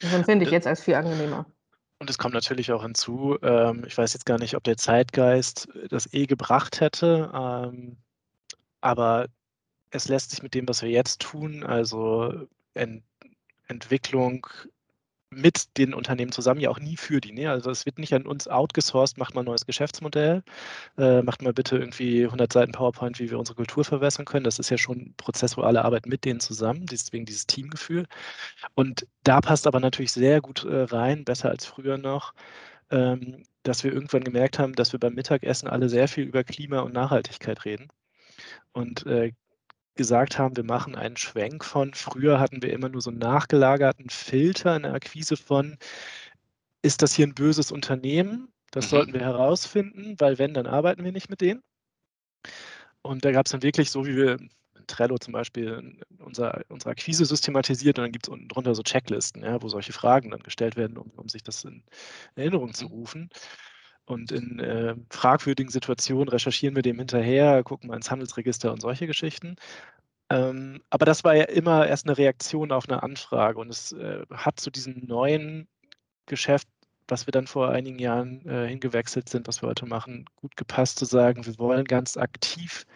Das empfinde ich jetzt als viel angenehmer. Und es kommt natürlich auch hinzu, ähm, ich weiß jetzt gar nicht, ob der Zeitgeist das eh gebracht hätte, ähm, aber es lässt sich mit dem, was wir jetzt tun, also Ent Entwicklung mit den Unternehmen zusammen, ja auch nie für die. Ne? Also es wird nicht an uns outgesourced, macht mal ein neues Geschäftsmodell, äh, macht mal bitte irgendwie 100 Seiten PowerPoint, wie wir unsere Kultur verwässern können. Das ist ja schon prozessuale Arbeit mit denen zusammen, deswegen dieses Teamgefühl. Und da passt aber natürlich sehr gut äh, rein, besser als früher noch, ähm, dass wir irgendwann gemerkt haben, dass wir beim Mittagessen alle sehr viel über Klima und Nachhaltigkeit reden. Und äh, gesagt haben, wir machen einen Schwenk von, früher hatten wir immer nur so einen nachgelagerten Filter in der Akquise von, ist das hier ein böses Unternehmen? Das mhm. sollten wir herausfinden, weil wenn, dann arbeiten wir nicht mit denen. Und da gab es dann wirklich so, wie wir in Trello zum Beispiel unser, unsere Akquise systematisiert und dann gibt es unten drunter so Checklisten, ja, wo solche Fragen dann gestellt werden, um, um sich das in Erinnerung zu mhm. rufen. Und in äh, fragwürdigen Situationen recherchieren wir dem hinterher, gucken mal ins Handelsregister und solche Geschichten. Ähm, aber das war ja immer erst eine Reaktion auf eine Anfrage und es äh, hat zu diesem neuen Geschäft, was wir dann vor einigen Jahren äh, hingewechselt sind, was wir heute machen, gut gepasst zu sagen, wir wollen ganz aktiv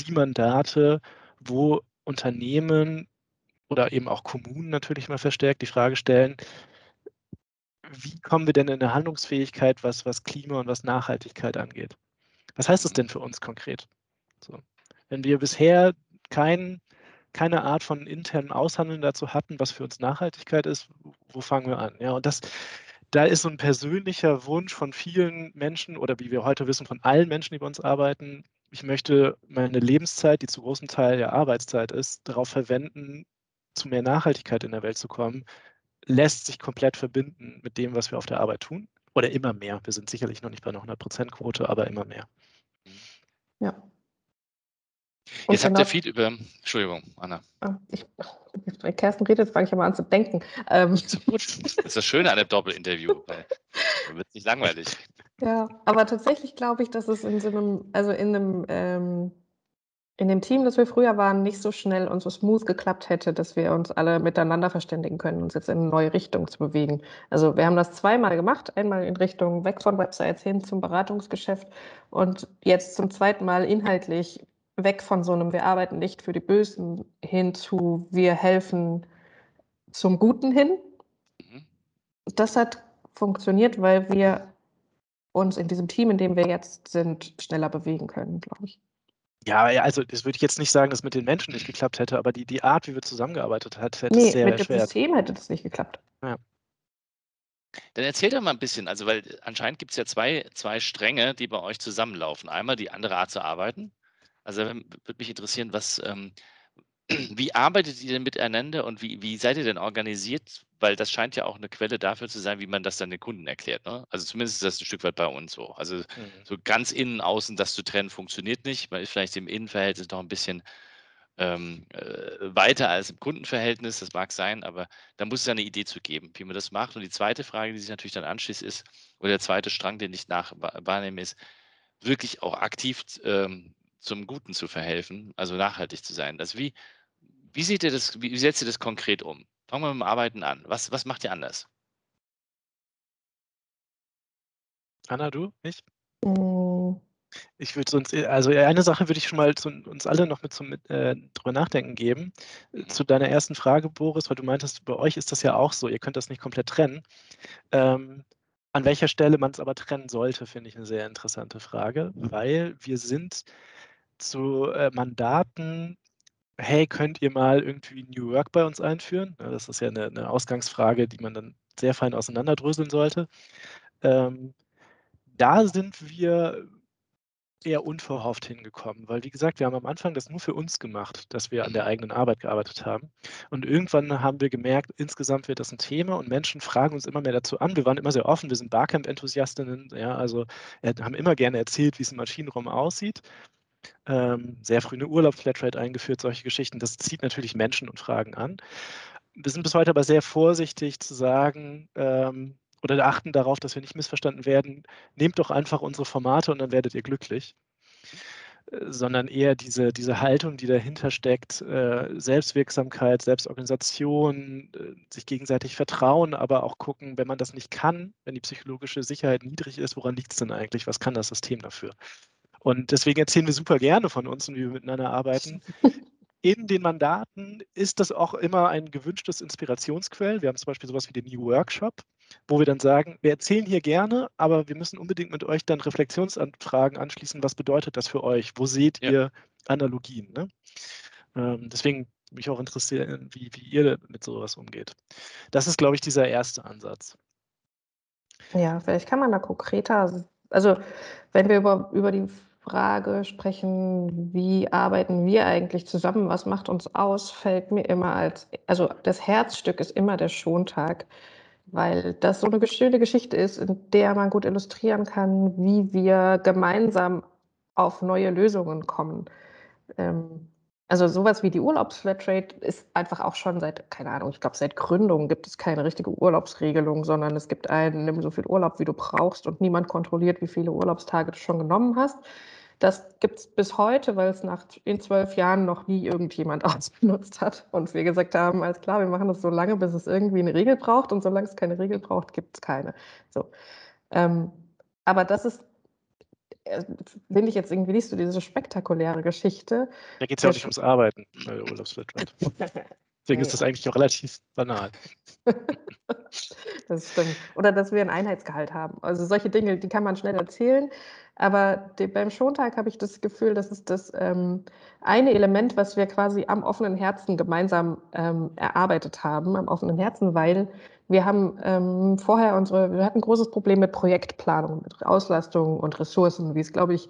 die Mandate, wo Unternehmen oder eben auch Kommunen natürlich mal verstärkt die Frage stellen, wie kommen wir denn in eine Handlungsfähigkeit, was, was Klima und was Nachhaltigkeit angeht? Was heißt das denn für uns konkret? So. Wenn wir bisher kein, keine Art von internen Aushandeln dazu hatten, was für uns Nachhaltigkeit ist, wo fangen wir an? Ja, und das, da ist so ein persönlicher Wunsch von vielen Menschen oder wie wir heute wissen, von allen Menschen, die bei uns arbeiten, ich möchte meine Lebenszeit, die zu großem Teil ja Arbeitszeit ist, darauf verwenden, zu mehr Nachhaltigkeit in der Welt zu kommen, lässt sich komplett verbinden mit dem, was wir auf der Arbeit tun. Oder immer mehr. Wir sind sicherlich noch nicht bei einer 100%-Quote, aber immer mehr. Ja. Und Jetzt habt ihr viel über. Entschuldigung, Anna. Ah, ich, wenn Kerstin redet, fange ich aber an zu denken. Ähm. Das ist das Schöne an dem Doppelinterview. Da wird es nicht langweilig. Ja, aber tatsächlich glaube ich, dass es in so einem, also in einem ähm, in dem Team, das wir früher waren, nicht so schnell und so smooth geklappt hätte, dass wir uns alle miteinander verständigen können, uns jetzt in eine neue Richtung zu bewegen. Also wir haben das zweimal gemacht, einmal in Richtung weg von Websites hin zum Beratungsgeschäft und jetzt zum zweiten Mal inhaltlich weg von so einem wir arbeiten nicht für die Bösen hin zu wir helfen zum Guten hin. Mhm. Das hat funktioniert, weil wir uns in diesem Team, in dem wir jetzt sind, schneller bewegen können, glaube ich. Ja, also das würde ich jetzt nicht sagen, dass mit den Menschen nicht geklappt hätte, aber die, die Art, wie wir zusammengearbeitet haben, hätte nee, es sehr mit dem System hätte das nicht geklappt. Ja. Dann erzähl doch mal ein bisschen, also weil anscheinend gibt es ja zwei, zwei Stränge, die bei euch zusammenlaufen. Einmal die andere Art zu arbeiten. Also würde mich interessieren, was, ähm, wie arbeitet ihr denn miteinander und wie, wie seid ihr denn organisiert? Weil das scheint ja auch eine Quelle dafür zu sein, wie man das dann den Kunden erklärt. Ne? Also zumindest ist das ein Stück weit bei uns so. Also mhm. so ganz innen, außen das zu trennen funktioniert nicht. Man ist vielleicht im Innenverhältnis noch ein bisschen ähm, äh, weiter als im Kundenverhältnis, das mag sein, aber da muss es ja eine Idee zu geben, wie man das macht. Und die zweite Frage, die sich natürlich dann anschließt, ist, oder der zweite Strang, den ich nach wahrnehme, ist, wirklich auch aktiv ähm, zum Guten zu verhelfen, also nachhaltig zu sein. Also wie, wie seht ihr das, wie setzt ihr das konkret um? Fangen wir mit dem Arbeiten an. Was, was macht ihr anders? Anna, du? Ich? Mm. Ich würde sonst, also eine Sache würde ich schon mal zu uns alle noch mit zum äh, drüber nachdenken geben. Mhm. Zu deiner ersten Frage, Boris, weil du meintest, bei euch ist das ja auch so, ihr könnt das nicht komplett trennen. Ähm, an welcher Stelle man es aber trennen sollte, finde ich eine sehr interessante Frage, weil wir sind zu äh, Mandaten, hey, könnt ihr mal irgendwie New Work bei uns einführen? Ja, das ist ja eine, eine, Ausgangsfrage, die man dann sehr fein auseinanderdröseln sollte. Ähm, da sind wir eher unverhofft hingekommen, weil wie gesagt, wir haben am Anfang das nur für uns gemacht, dass wir an der eigenen Arbeit gearbeitet haben. Und irgendwann haben wir gemerkt, insgesamt wird das ein Thema und Menschen fragen uns immer mehr dazu an. Wir waren immer sehr offen, wir sind Barcamp-Enthusiastinnen, ja, also haben immer gerne erzählt, wie es im Maschinenraum aussieht. Ähm, sehr früh eine Urlaubsflatrate eingeführt, solche Geschichten. Das zieht natürlich Menschen und Fragen an. Wir sind bis heute aber sehr vorsichtig zu sagen ähm, oder achten darauf, dass wir nicht missverstanden werden. Nehmt doch einfach unsere Formate und dann werdet ihr glücklich sondern eher diese, diese Haltung, die dahinter steckt, äh, Selbstwirksamkeit, Selbstorganisation, äh, sich gegenseitig vertrauen, aber auch gucken, wenn man das nicht kann, wenn die psychologische Sicherheit niedrig ist, woran liegt es denn eigentlich? Was kann das System dafür? Und deswegen erzählen wir super gerne von uns und wie wir miteinander arbeiten. In den Mandaten ist das auch immer ein gewünschtes Inspirationsquell. Wir haben zum Beispiel sowas wie den New Workshop, wo wir dann sagen, wir erzählen hier gerne, aber wir müssen unbedingt mit euch dann Reflexionsanfragen anschließen. Was bedeutet das für euch? Wo seht ja. ihr Analogien? Ne? Ähm, deswegen mich auch interessieren, wie, wie ihr mit sowas umgeht. Das ist, glaube ich, dieser erste Ansatz. Ja, vielleicht kann man da konkreter, also wenn wir über, über die Frage sprechen, wie arbeiten wir eigentlich zusammen, was macht uns aus, fällt mir immer als, also das Herzstück ist immer der Schontag, weil das so eine schöne Geschichte ist, in der man gut illustrieren kann, wie wir gemeinsam auf neue Lösungen kommen. Ähm, also sowas wie die Urlaubsflatrate ist einfach auch schon seit, keine Ahnung, ich glaube seit Gründung gibt es keine richtige Urlaubsregelung, sondern es gibt einen, nimm so viel Urlaub, wie du brauchst und niemand kontrolliert, wie viele Urlaubstage du schon genommen hast. Das gibt es bis heute, weil es nach in zwölf Jahren noch nie irgendjemand ausbenutzt hat. Und wir gesagt haben, alles klar, wir machen das so lange, bis es irgendwie eine Regel braucht. Und solange es keine Regel braucht, gibt es keine. So. Ähm, aber das ist, äh, finde ich jetzt irgendwie nicht so diese spektakuläre Geschichte. Da geht es ja auch nicht ums Arbeiten bei der Urlaubswirtschaft. Deswegen ist das eigentlich auch relativ banal. das stimmt. Oder dass wir ein Einheitsgehalt haben. Also solche Dinge, die kann man schnell erzählen. Aber die, beim Schontag habe ich das Gefühl, das ist das ähm, eine Element, was wir quasi am offenen Herzen gemeinsam ähm, erarbeitet haben, am offenen Herzen, weil wir haben ähm, vorher unsere, wir hatten ein großes Problem mit Projektplanung, mit Auslastung und Ressourcen, wie es, glaube ich,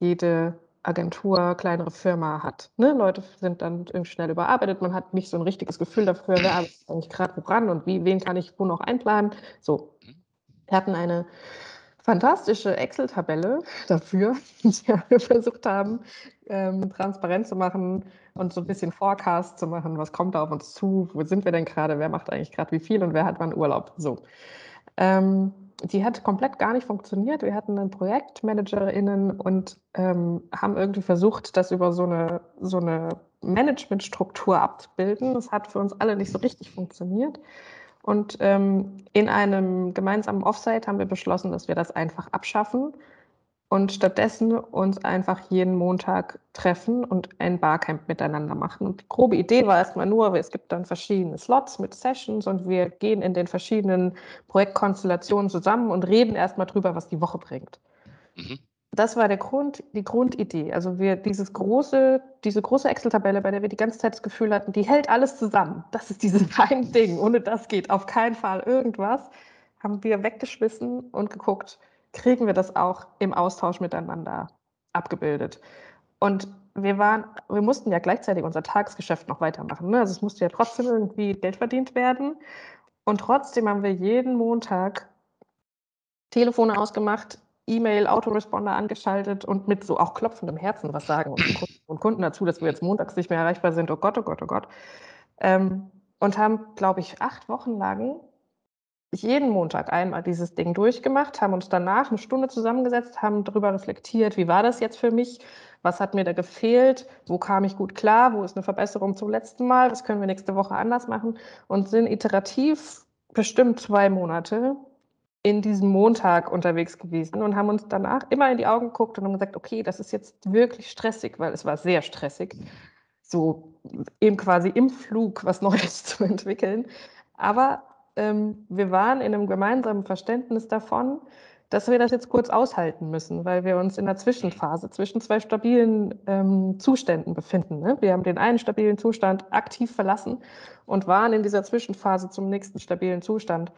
jede Agentur, kleinere Firma hat. Ne? Leute sind dann irgendwie schnell überarbeitet, man hat nicht so ein richtiges Gefühl dafür, wer arbeitet eigentlich gerade woran und wie, wen kann ich wo noch einplanen. So. Wir hatten eine fantastische Excel-Tabelle dafür, die wir versucht haben, ähm, transparent zu machen und so ein bisschen Forecast zu machen. Was kommt da auf uns zu? Wo sind wir denn gerade? Wer macht eigentlich gerade wie viel und wer hat wann Urlaub? So. Ähm, die hat komplett gar nicht funktioniert. Wir hatten dann ProjektmanagerInnen und ähm, haben irgendwie versucht, das über so eine, so eine Managementstruktur abzubilden. Das hat für uns alle nicht so richtig funktioniert. Und ähm, in einem gemeinsamen Offsite haben wir beschlossen, dass wir das einfach abschaffen und stattdessen uns einfach jeden Montag treffen und ein Barcamp miteinander machen. Und die grobe Idee war erstmal nur, es gibt dann verschiedene Slots mit Sessions und wir gehen in den verschiedenen Projektkonstellationen zusammen und reden erstmal drüber, was die Woche bringt. Mhm. Das war der Grund, die Grundidee. Also wir dieses große, diese große Excel-Tabelle, bei der wir die ganze Zeit das Gefühl hatten, die hält alles zusammen. Das ist dieses ein Ding. Ohne das geht auf keinen Fall irgendwas. Haben wir weggeschmissen und geguckt, kriegen wir das auch im Austausch miteinander abgebildet. Und wir waren, wir mussten ja gleichzeitig unser Tagesgeschäft noch weitermachen. Ne? Also es musste ja trotzdem irgendwie Geld verdient werden. Und trotzdem haben wir jeden Montag Telefone ausgemacht, E-Mail, Autoresponder angeschaltet und mit so auch klopfendem Herzen was sagen unseren Kunden und Kunden dazu, dass wir jetzt montags nicht mehr erreichbar sind. Oh Gott, oh Gott, oh Gott. Ähm, und haben, glaube ich, acht Wochen lang jeden Montag einmal dieses Ding durchgemacht, haben uns danach eine Stunde zusammengesetzt, haben darüber reflektiert, wie war das jetzt für mich, was hat mir da gefehlt, wo kam ich gut klar, wo ist eine Verbesserung zum letzten Mal, was können wir nächste Woche anders machen und sind iterativ bestimmt zwei Monate in diesem Montag unterwegs gewesen und haben uns danach immer in die Augen geguckt und haben gesagt, okay, das ist jetzt wirklich stressig, weil es war sehr stressig, so eben quasi im Flug was Neues zu entwickeln. Aber ähm, wir waren in einem gemeinsamen Verständnis davon, dass wir das jetzt kurz aushalten müssen, weil wir uns in der Zwischenphase zwischen zwei stabilen ähm, Zuständen befinden. Ne? Wir haben den einen stabilen Zustand aktiv verlassen und waren in dieser Zwischenphase zum nächsten stabilen Zustand.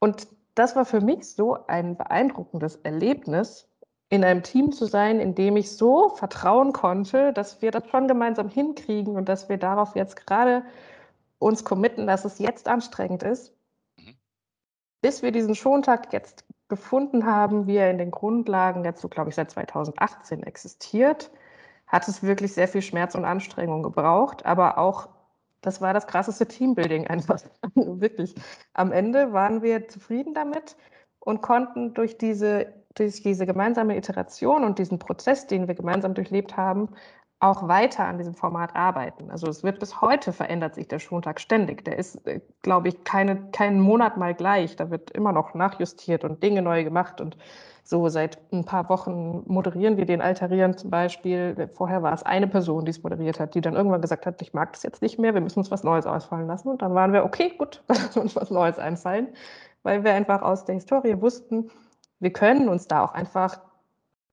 Und das war für mich so ein beeindruckendes Erlebnis, in einem Team zu sein, in dem ich so vertrauen konnte, dass wir das schon gemeinsam hinkriegen und dass wir darauf jetzt gerade uns committen, dass es jetzt anstrengend ist, mhm. bis wir diesen Schontag jetzt gefunden haben, wie er in den Grundlagen so, glaube ich, seit 2018 existiert, hat es wirklich sehr viel Schmerz und Anstrengung gebraucht, aber auch das war das krasseste Teambuilding einfach. wirklich. Am Ende waren wir zufrieden damit und konnten durch diese, durch diese gemeinsame Iteration und diesen Prozess, den wir gemeinsam durchlebt haben, auch weiter an diesem Format arbeiten. Also es wird bis heute verändert sich der Schontag ständig. Der ist, äh, glaube ich, keine, keinen Monat mal gleich. Da wird immer noch nachjustiert und Dinge neu gemacht. Und so seit ein paar Wochen moderieren wir den Altarieren zum Beispiel. Vorher war es eine Person, die es moderiert hat, die dann irgendwann gesagt hat, ich mag das jetzt nicht mehr, wir müssen uns was Neues ausfallen lassen. Und dann waren wir, okay, gut, lassen uns was Neues einfallen, weil wir einfach aus der Historie wussten, wir können uns da auch einfach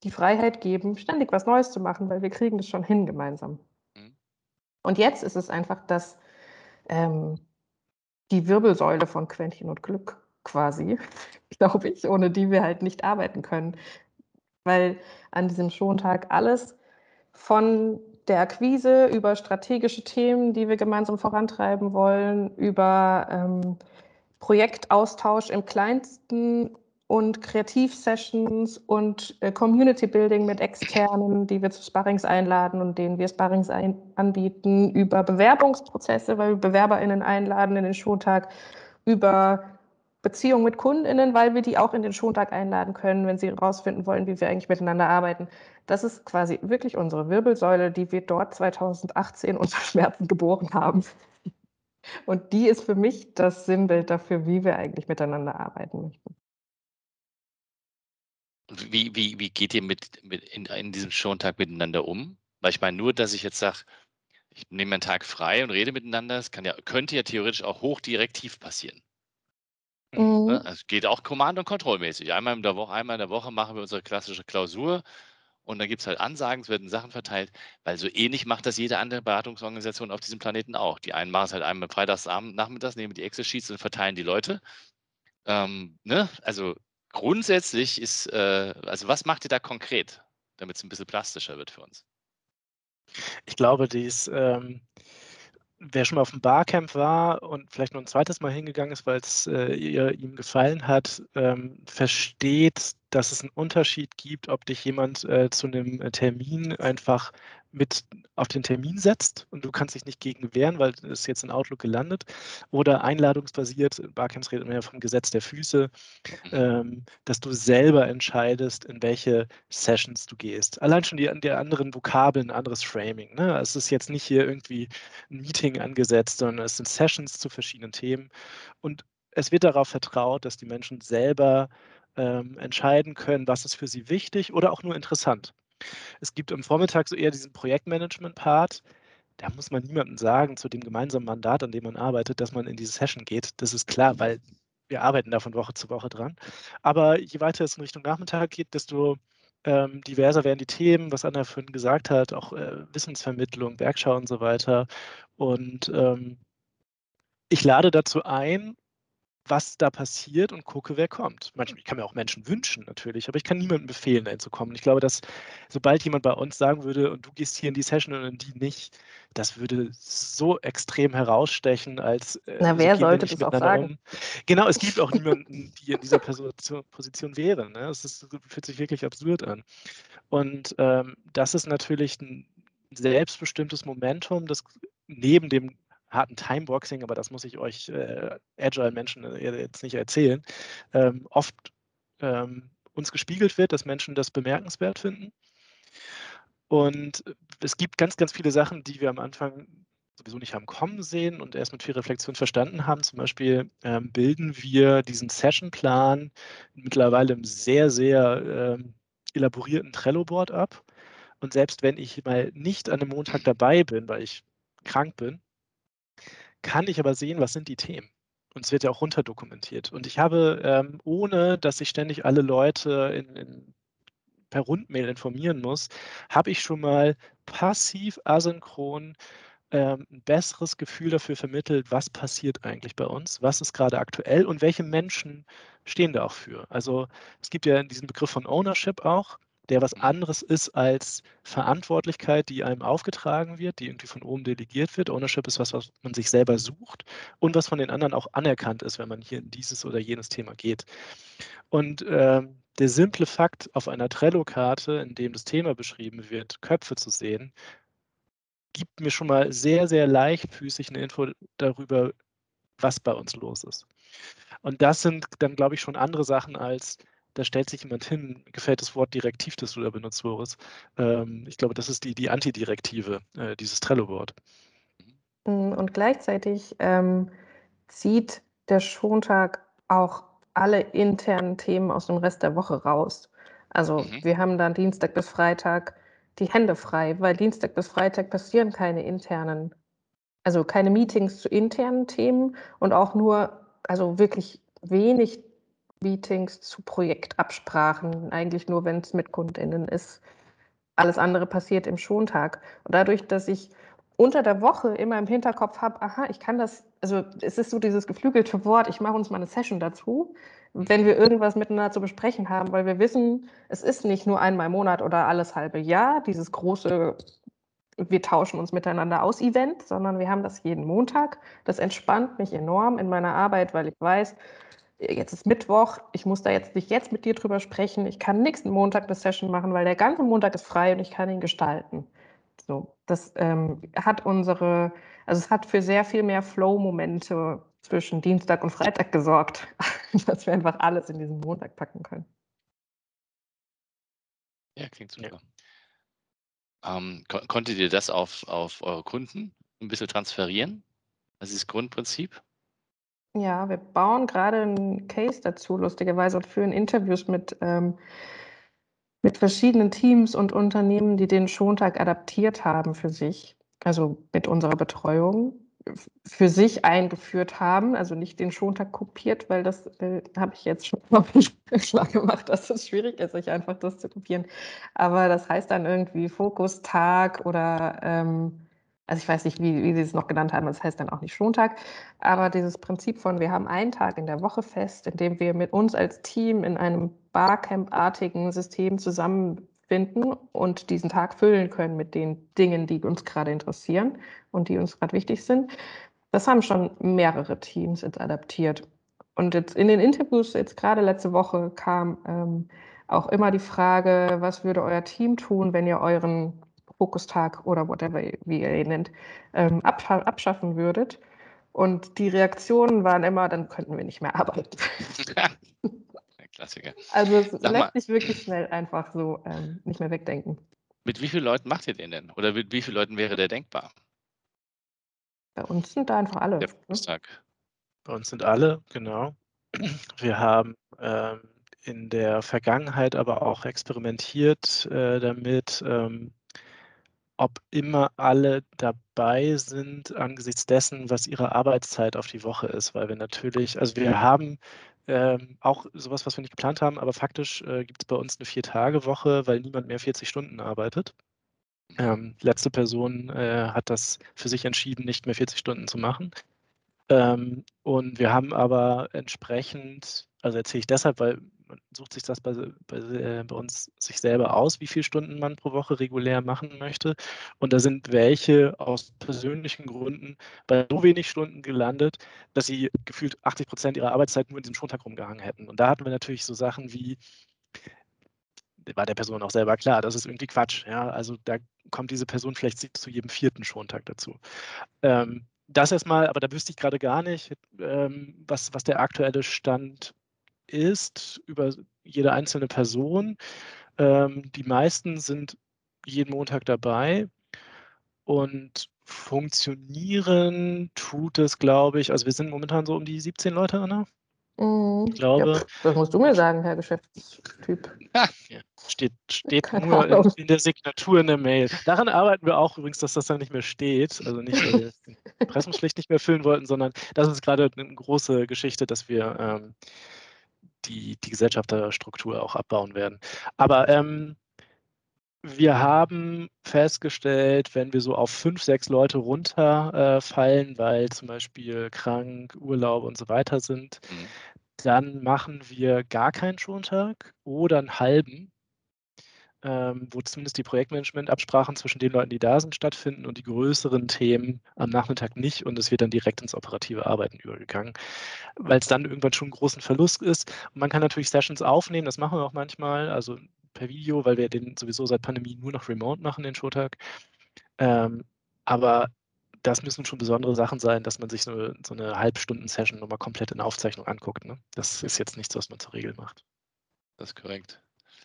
die Freiheit geben, ständig was Neues zu machen, weil wir kriegen das schon hin gemeinsam. Mhm. Und jetzt ist es einfach das, ähm, die Wirbelsäule von Quäntchen und Glück quasi, glaube ich, ohne die wir halt nicht arbeiten können. Weil an diesem Schontag alles von der Akquise über strategische Themen, die wir gemeinsam vorantreiben wollen, über ähm, Projektaustausch im kleinsten und Kreativsessions und äh, Community Building mit Externen, die wir zu Sparrings einladen und denen wir Sparrings ein anbieten, über Bewerbungsprozesse, weil wir BewerberInnen einladen in den Schontag, über Beziehungen mit KundInnen, weil wir die auch in den Schontag einladen können, wenn sie herausfinden wollen, wie wir eigentlich miteinander arbeiten. Das ist quasi wirklich unsere Wirbelsäule, die wir dort 2018 unter Schmerzen geboren haben. Und die ist für mich das Sinnbild dafür, wie wir eigentlich miteinander arbeiten möchten. Wie, wie, wie geht ihr mit, mit in, in diesem Schontag miteinander um? Weil ich meine, nur, dass ich jetzt sage, ich nehme einen Tag frei und rede miteinander, das kann ja, könnte ja theoretisch auch hochdirektiv passieren. Mhm. Ne? Also geht auch Command- und Kontrollmäßig. Einmal in der Woche, einmal in der Woche machen wir unsere klassische Klausur und dann gibt es halt Ansagen, es werden Sachen verteilt, weil so ähnlich macht das jede andere Beratungsorganisation auf diesem Planeten auch. Die einen machen es halt einmal freitagsabend, nachmittags, nehmen die Excel-Sheets und verteilen die Leute. Ähm, ne? Also Grundsätzlich ist, äh, also was macht ihr da konkret, damit es ein bisschen plastischer wird für uns? Ich glaube, dies, ähm, wer schon mal auf dem Barcamp war und vielleicht noch ein zweites Mal hingegangen ist, weil es äh, ihm gefallen hat, ähm, versteht, dass es einen Unterschied gibt, ob dich jemand äh, zu einem Termin einfach mit auf den Termin setzt und du kannst dich nicht gegen wehren, weil es jetzt in Outlook gelandet oder einladungsbasiert, Barcamps redet man ja vom Gesetz der Füße, ähm, dass du selber entscheidest, in welche Sessions du gehst. Allein schon die, die anderen Vokabeln, anderes Framing. Ne? Es ist jetzt nicht hier irgendwie ein Meeting angesetzt, sondern es sind Sessions zu verschiedenen Themen und es wird darauf vertraut, dass die Menschen selber ähm, entscheiden können, was ist für sie wichtig oder auch nur interessant. Es gibt am Vormittag so eher diesen Projektmanagement-Part. Da muss man niemandem sagen, zu dem gemeinsamen Mandat, an dem man arbeitet, dass man in diese Session geht. Das ist klar, weil wir arbeiten da von Woche zu Woche dran. Aber je weiter es in Richtung Nachmittag geht, desto ähm, diverser werden die Themen, was Anna vorhin gesagt hat, auch äh, Wissensvermittlung, Werkschau und so weiter. Und ähm, ich lade dazu ein, was da passiert und gucke, wer kommt. Manchmal, ich kann mir auch Menschen wünschen natürlich, aber ich kann niemandem befehlen, dahin zu kommen. Ich glaube, dass sobald jemand bei uns sagen würde, und du gehst hier in die Session und in die nicht, das würde so extrem herausstechen, als äh, Na, wer so sollte das auch sagen? Um. Genau, es gibt auch niemanden, die in dieser Position, wäre. Ne? Es ist, fühlt sich wirklich absurd an. Und ähm, das ist natürlich ein selbstbestimmtes Momentum, das neben dem harten Timeboxing, aber das muss ich euch äh, Agile-Menschen äh, jetzt nicht erzählen, ähm, oft ähm, uns gespiegelt wird, dass Menschen das bemerkenswert finden. Und es gibt ganz, ganz viele Sachen, die wir am Anfang sowieso nicht haben kommen sehen und erst mit viel Reflexion verstanden haben. Zum Beispiel ähm, bilden wir diesen Sessionplan mittlerweile im sehr, sehr ähm, elaborierten Trello-Board ab. Und selbst wenn ich mal nicht an einem Montag dabei bin, weil ich krank bin, kann ich aber sehen, was sind die Themen. Und es wird ja auch runterdokumentiert. Und ich habe, ähm, ohne dass ich ständig alle Leute in, in, per Rundmail informieren muss, habe ich schon mal passiv asynchron ähm, ein besseres Gefühl dafür vermittelt, was passiert eigentlich bei uns, was ist gerade aktuell und welche Menschen stehen da auch für. Also es gibt ja diesen Begriff von Ownership auch. Der was anderes ist als Verantwortlichkeit, die einem aufgetragen wird, die irgendwie von oben delegiert wird. Ownership ist was, was man sich selber sucht und was von den anderen auch anerkannt ist, wenn man hier in dieses oder jenes Thema geht. Und äh, der simple Fakt auf einer Trello-Karte, in dem das Thema beschrieben wird, Köpfe zu sehen, gibt mir schon mal sehr, sehr leichtfüßig eine Info darüber, was bei uns los ist. Und das sind dann, glaube ich, schon andere Sachen als, da stellt sich jemand hin, gefällt das Wort direktiv, das du da benutzt, Boris. Ähm, ich glaube, das ist die, die Antidirektive, äh, dieses Trello-Wort. Mm, und gleichzeitig ähm, zieht der Schontag auch alle internen Themen aus dem Rest der Woche raus. Also mhm. wir haben dann Dienstag bis Freitag die Hände frei, weil Dienstag bis Freitag passieren keine internen, also keine Meetings zu internen Themen und auch nur, also wirklich wenig Meetings zu Projektabsprachen, eigentlich nur, wenn es mit KundInnen ist. Alles andere passiert im Schontag. Und dadurch, dass ich unter der Woche immer im Hinterkopf habe, aha, ich kann das, also es ist so dieses geflügelte Wort, ich mache uns mal eine Session dazu, wenn wir irgendwas miteinander zu besprechen haben, weil wir wissen, es ist nicht nur einmal im Monat oder alles halbe Jahr, dieses große, wir tauschen uns miteinander aus Event, sondern wir haben das jeden Montag. Das entspannt mich enorm in meiner Arbeit, weil ich weiß, jetzt ist Mittwoch, ich muss da jetzt nicht jetzt mit dir drüber sprechen, ich kann nächsten Montag eine Session machen, weil der ganze Montag ist frei und ich kann ihn gestalten. So, das ähm, hat unsere, also es hat für sehr viel mehr Flow-Momente zwischen Dienstag und Freitag gesorgt, dass wir einfach alles in diesen Montag packen können. Ja, klingt super. Ja. Ähm, kon konntet ihr das auf, auf eure Kunden ein bisschen transferieren? Das ist das Grundprinzip? Ja, wir bauen gerade einen Case dazu, lustigerweise, und führen Interviews mit, ähm, mit verschiedenen Teams und Unternehmen, die den Schontag adaptiert haben für sich, also mit unserer Betreuung für sich eingeführt haben, also nicht den Schontag kopiert, weil das äh, habe ich jetzt schon mal klar gemacht, dass es schwierig ist, sich einfach das zu kopieren. Aber das heißt dann irgendwie Fokustag oder ähm, also ich weiß nicht, wie, wie sie es noch genannt haben, das heißt dann auch nicht Schontag, aber dieses Prinzip von, wir haben einen Tag in der Woche fest, in dem wir mit uns als Team in einem Barcamp-artigen System zusammen finden und diesen Tag füllen können mit den Dingen, die uns gerade interessieren und die uns gerade wichtig sind. Das haben schon mehrere Teams jetzt adaptiert. Und jetzt in den Interviews, jetzt gerade letzte Woche, kam ähm, auch immer die Frage, was würde euer Team tun, wenn ihr euren Fokustag oder whatever, wie ihr ihn nennt, ähm, abschaffen würdet. Und die Reaktionen waren immer, dann könnten wir nicht mehr arbeiten. Klassiker. Also es Sag lässt mal, sich wirklich schnell einfach so ähm, nicht mehr wegdenken. Mit wie vielen Leuten macht ihr den denn? Oder mit wie vielen Leuten wäre der denkbar? Bei uns sind da einfach alle. Der Geburtstag. Ne? Bei uns sind alle, genau. Wir haben ähm, in der Vergangenheit aber auch experimentiert äh, damit, ähm, ob immer alle dabei sind angesichts dessen, was ihre Arbeitszeit auf die Woche ist, weil wir natürlich, also wir haben ähm, auch sowas, was wir nicht geplant haben, aber faktisch äh, gibt es bei uns eine Vier-Tage-Woche, weil niemand mehr 40 Stunden arbeitet. Ähm, letzte Person äh, hat das für sich entschieden, nicht mehr 40 Stunden zu machen. Ähm, und wir haben aber entsprechend, also erzähle ich deshalb, weil man sucht sich das bei, bei, äh, bei, uns sich selber aus, wie viele Stunden man pro Woche regulär machen möchte. Und da sind welche aus persönlichen Gründen bei so wenig Stunden gelandet, dass sie gefühlt 80 Prozent ihrer Arbeitszeit nur in diesem Schontag rumgehangen hätten. Und da hatten wir natürlich so Sachen wie, war der Person auch selber klar, das ist irgendwie Quatsch. Ja? Also da kommt diese Person vielleicht zu jedem vierten Schontag dazu. Ähm, das erstmal, aber da wüsste ich gerade gar nicht, ähm, was, was der aktuelle Stand ist über jede einzelne Person. Ähm, die meisten sind jeden Montag dabei und funktionieren tut es, glaube ich. Also wir sind momentan so um die 17 Leute, Anna. Mhm. Ich glaube. Ja, das musst du mir sagen, Herr Geschäftstyp. Ja, steht, steht nur in, in, der Signatur in der Mail. Daran arbeiten wir auch übrigens, dass das dann nicht mehr steht. Also nicht, weil wir die Pressungspflicht nicht mehr füllen wollten, sondern das ist gerade eine große Geschichte, dass wir ähm, die, die Gesellschafterstruktur auch abbauen werden. Aber ähm, wir haben festgestellt, wenn wir so auf fünf, sechs Leute runterfallen, äh, weil zum Beispiel krank, Urlaub und so weiter sind, mhm. dann machen wir gar keinen Schontag oder einen halben. Ähm, wo zumindest die Projektmanagement-Absprachen zwischen den Leuten, die da sind, stattfinden und die größeren Themen am Nachmittag nicht und es wird dann direkt ins operative Arbeiten übergegangen, weil es dann irgendwann schon einen großen Verlust ist. Und man kann natürlich Sessions aufnehmen, das machen wir auch manchmal, also per Video, weil wir den sowieso seit Pandemie nur noch remote machen, den Showtag. Ähm, aber das müssen schon besondere Sachen sein, dass man sich so, so eine Halbstunden-Session nochmal komplett in Aufzeichnung anguckt. Ne? Das ist jetzt nichts, was man zur Regel macht. Das ist korrekt.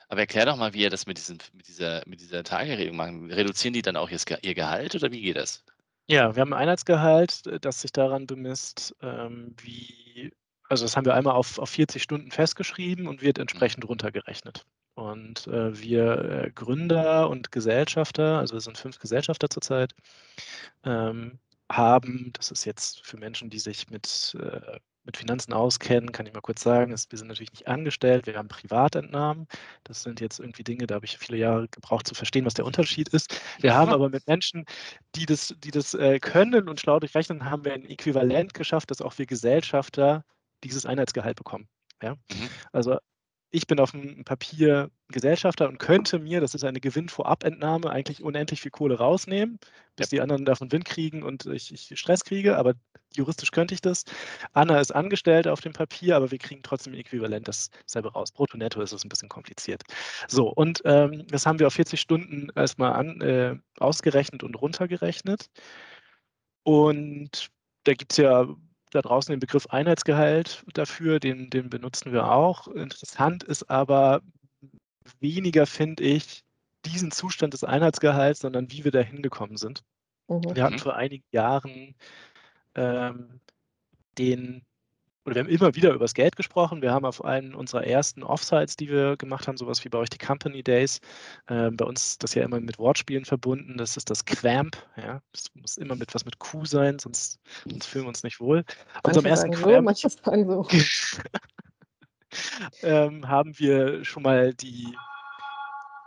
Aber erklär doch mal, wie ihr das mit, diesen, mit dieser, mit dieser Tageregelung macht. Reduzieren die dann auch ihr, Gehalt oder wie geht das? Ja, wir haben ein Einheitsgehalt, äh, das sich daran bemisst, ähm, wie, also das haben wir einmal auf, auf 40 Stunden festgeschrieben und wird entsprechend runtergerechnet. Und äh, wir äh, Gründer und Gesellschafter, also wir sind fünf Gesellschafter zurzeit, ähm, haben, das ist jetzt für Menschen, die sich mit, äh, mit Finanzen auskennen, kann ich mal kurz sagen, ist, wir sind natürlich nicht angestellt, wir haben Privatentnahmen. Das sind jetzt irgendwie Dinge, da habe ich viele Jahre gebraucht zu verstehen, was der Unterschied ist. Wir haben aber mit Menschen, die das, die das äh, können und schlau durchrechnen, haben wir ein Äquivalent geschafft, dass auch wir Gesellschafter dieses Einheitsgehalt bekommen. Ja? Mhm. Also ich bin auf dem Papier Gesellschafter und könnte mir, das ist eine Gewinnvorabentnahme, eigentlich unendlich viel Kohle rausnehmen, bis ja. die anderen davon Wind kriegen und ich, ich, Stress kriege, aber juristisch könnte ich das. Anna ist Angestellte auf dem Papier, aber wir kriegen trotzdem äquivalent dasselbe raus. Brutto, netto ist es ein bisschen kompliziert. So, und ähm, das haben wir auf 40 Stunden erstmal an, äh, ausgerechnet und runtergerechnet. Und da gibt es ja da draußen den Begriff Einheitsgehalt dafür, den, den benutzen wir auch. Interessant ist aber weniger, finde ich, diesen Zustand des Einheitsgehalts, sondern wie wir da hingekommen sind. Mhm. Wir hatten vor einigen Jahren ähm, den oder wir haben immer wieder über das Geld gesprochen. Wir haben auf einen unserer ersten Offsites, die wir gemacht haben, sowas wie bei euch die Company Days, äh, bei uns das ja immer mit Wortspielen verbunden. Das ist das Quamp. Ja, das muss immer mit was mit Q sein, sonst, sonst fühlen wir uns nicht wohl. Manche unserem ersten Quamp so, so. ähm, haben wir schon mal die,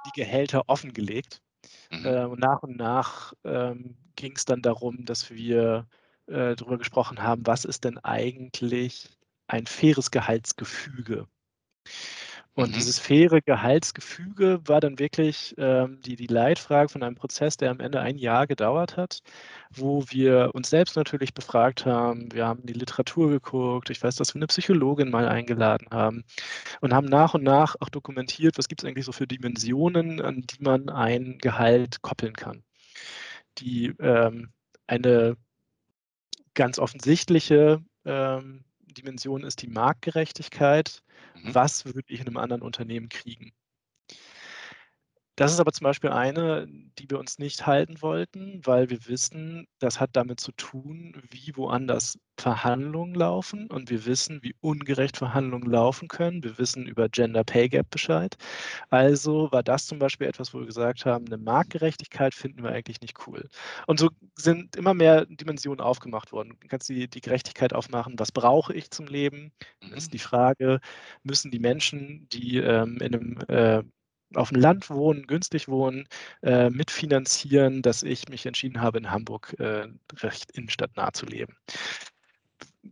die Gehälter offengelegt. Mhm. Äh, und nach und nach ähm, ging es dann darum, dass wir äh, darüber gesprochen haben, was ist denn eigentlich ein faires Gehaltsgefüge? Und mhm. dieses faire Gehaltsgefüge war dann wirklich ähm, die, die Leitfrage von einem Prozess, der am Ende ein Jahr gedauert hat, wo wir uns selbst natürlich befragt haben. Wir haben die Literatur geguckt. Ich weiß, dass wir eine Psychologin mal eingeladen haben und haben nach und nach auch dokumentiert, was gibt es eigentlich so für Dimensionen, an die man ein Gehalt koppeln kann. Die ähm, eine ganz offensichtliche ähm, Dimension ist die Marktgerechtigkeit. Mhm. Was würde ich in einem anderen Unternehmen kriegen? Das ist aber zum Beispiel eine, die wir uns nicht halten wollten, weil wir wissen, das hat damit zu tun, wie woanders Verhandlungen laufen und wir wissen, wie ungerecht Verhandlungen laufen können. Wir wissen über Gender Pay Gap Bescheid. Also war das zum Beispiel etwas, wo wir gesagt haben, eine Marktgerechtigkeit finden wir eigentlich nicht cool. Und so sind immer mehr Dimensionen aufgemacht worden. Du kannst die, die Gerechtigkeit aufmachen, was brauche ich zum Leben? Dann ist mhm. die Frage, müssen die Menschen, die ähm, in einem äh, auf dem Land wohnen, günstig wohnen, äh, mitfinanzieren, dass ich mich entschieden habe, in Hamburg äh, recht innenstadtnah zu leben.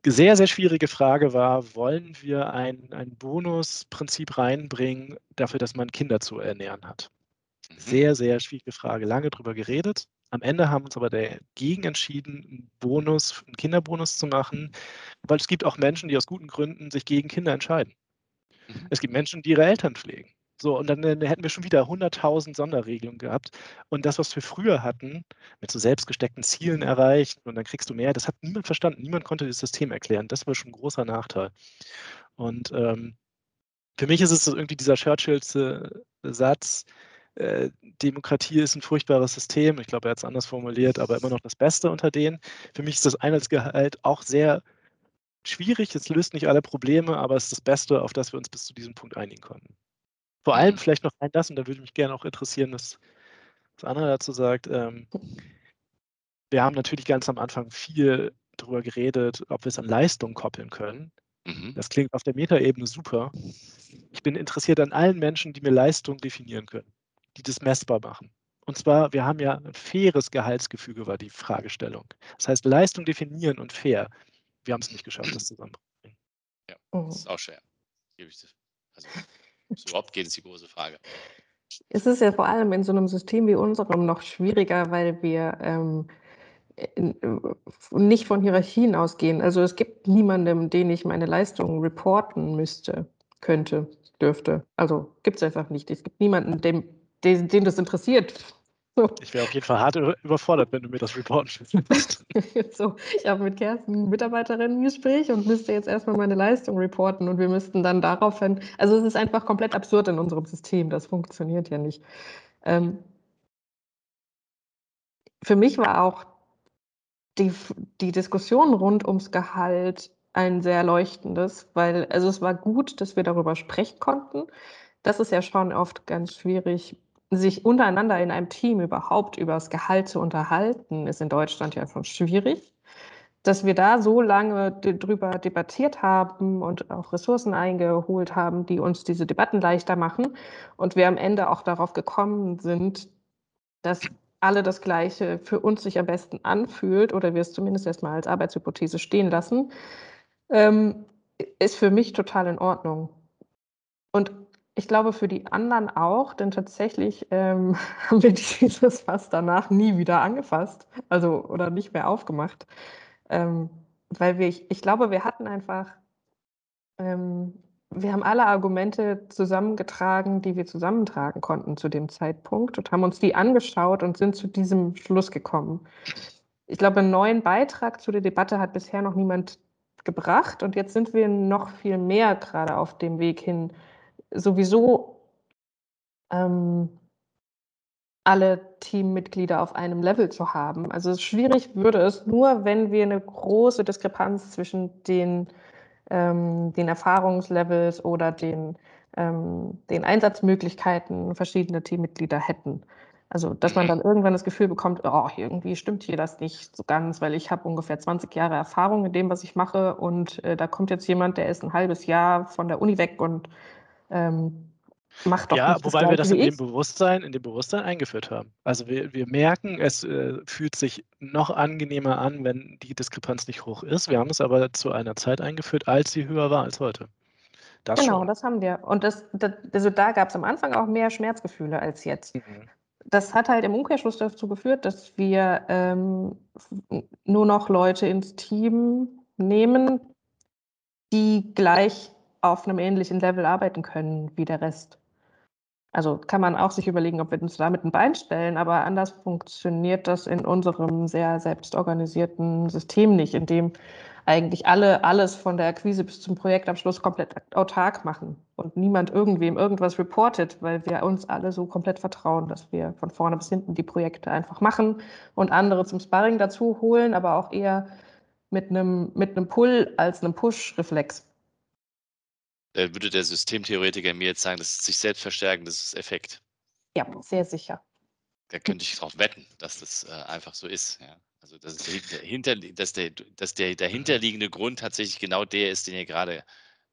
Sehr, sehr schwierige Frage war, wollen wir ein, ein Bonusprinzip reinbringen dafür, dass man Kinder zu ernähren hat? Mhm. Sehr, sehr schwierige Frage, lange drüber geredet. Am Ende haben wir uns aber dagegen entschieden, einen Bonus, einen Kinderbonus zu machen, weil es gibt auch Menschen, die aus guten Gründen sich gegen Kinder entscheiden. Mhm. Es gibt Menschen, die ihre Eltern pflegen. So, und dann, dann hätten wir schon wieder 100.000 Sonderregelungen gehabt. Und das, was wir früher hatten, mit so selbstgesteckten Zielen erreichen und dann kriegst du mehr, das hat niemand verstanden. Niemand konnte das System erklären. Das war schon ein großer Nachteil. Und ähm, für mich ist es irgendwie dieser Churchills äh, Satz, äh, Demokratie ist ein furchtbares System. Ich glaube, er hat es anders formuliert, aber immer noch das Beste unter denen. Für mich ist das Einheitsgehalt auch sehr schwierig. Es löst nicht alle Probleme, aber es ist das Beste, auf das wir uns bis zu diesem Punkt einigen konnten. Vor allem vielleicht noch ein das, und da würde mich gerne auch interessieren, was, was Anna dazu sagt. Ähm, wir haben natürlich ganz am Anfang viel darüber geredet, ob wir es an Leistung koppeln können. Mhm. Das klingt auf der Metaebene super. Ich bin interessiert an allen Menschen, die mir Leistung definieren können, die das messbar machen. Und zwar, wir haben ja ein faires Gehaltsgefüge, war die Fragestellung. Das heißt, Leistung definieren und fair. Wir haben es nicht geschafft, das zusammenzubringen. Ja, das ist auch schwer. Also, ob überhaupt geht, ist die große Frage. Es ist ja vor allem in so einem System wie unserem noch schwieriger, weil wir ähm, in, nicht von Hierarchien ausgehen. Also es gibt niemandem, den ich meine Leistungen reporten müsste, könnte, dürfte. Also gibt es einfach nicht. Es gibt niemanden, dem, dem, dem das interessiert, so. Ich wäre auf jeden Fall hart überfordert, wenn du mir das reporten müsstest. so, ich habe mit Kerstin ein Mitarbeiterinnen-Gespräch und müsste jetzt erstmal meine Leistung reporten und wir müssten dann daraufhin, also es ist einfach komplett absurd in unserem System, das funktioniert ja nicht. Ähm, für mich war auch die, die Diskussion rund ums Gehalt ein sehr leuchtendes, weil also es war gut, dass wir darüber sprechen konnten. Das ist ja schon oft ganz schwierig sich untereinander in einem Team überhaupt über das Gehalt zu unterhalten, ist in Deutschland ja schon schwierig. Dass wir da so lange drüber debattiert haben und auch Ressourcen eingeholt haben, die uns diese Debatten leichter machen und wir am Ende auch darauf gekommen sind, dass alle das Gleiche für uns sich am besten anfühlt oder wir es zumindest erstmal als Arbeitshypothese stehen lassen, ähm, ist für mich total in Ordnung. Und ich glaube für die anderen auch, denn tatsächlich ähm, haben wir dieses Fass danach nie wieder angefasst, also oder nicht mehr aufgemacht, ähm, weil wir, ich, ich, glaube, wir hatten einfach, ähm, wir haben alle Argumente zusammengetragen, die wir zusammentragen konnten zu dem Zeitpunkt und haben uns die angeschaut und sind zu diesem Schluss gekommen. Ich glaube, einen neuen Beitrag zu der Debatte hat bisher noch niemand gebracht und jetzt sind wir noch viel mehr gerade auf dem Weg hin, sowieso ähm, alle Teammitglieder auf einem Level zu haben. Also schwierig würde es nur, wenn wir eine große Diskrepanz zwischen den, ähm, den Erfahrungslevels oder den, ähm, den Einsatzmöglichkeiten verschiedener Teammitglieder hätten. Also, dass man dann irgendwann das Gefühl bekommt, oh, irgendwie stimmt hier das nicht so ganz, weil ich habe ungefähr 20 Jahre Erfahrung in dem, was ich mache und äh, da kommt jetzt jemand, der ist ein halbes Jahr von der Uni weg und ähm, macht doch Ja, wobei wir das in dem Bewusstsein, in dem Bewusstsein eingeführt haben. Also wir, wir merken, es äh, fühlt sich noch angenehmer an, wenn die Diskrepanz nicht hoch ist. Wir haben es aber zu einer Zeit eingeführt, als sie höher war als heute. Das genau, schon. das haben wir. Und das, das also da gab es am Anfang auch mehr Schmerzgefühle als jetzt. Mhm. Das hat halt im Umkehrschluss dazu geführt, dass wir ähm, nur noch Leute ins Team nehmen, die gleich auf einem ähnlichen Level arbeiten können wie der Rest. Also kann man auch sich überlegen, ob wir uns damit ein Bein stellen, aber anders funktioniert das in unserem sehr selbstorganisierten System nicht, in dem eigentlich alle alles von der Akquise bis zum Projektabschluss komplett autark machen und niemand irgendwem irgendwas reportet, weil wir uns alle so komplett vertrauen, dass wir von vorne bis hinten die Projekte einfach machen und andere zum Sparring dazu holen, aber auch eher mit einem, mit einem Pull als einem Push-Reflex äh, würde der Systemtheoretiker mir jetzt sagen, das ist sich selbst verstärkendes Effekt. Ja, sehr sicher. Da könnte ich darauf wetten, dass das äh, einfach so ist. Ja. Also dass, der, hinter, dass, der, dass der dahinterliegende Grund tatsächlich genau der ist, den ihr gerade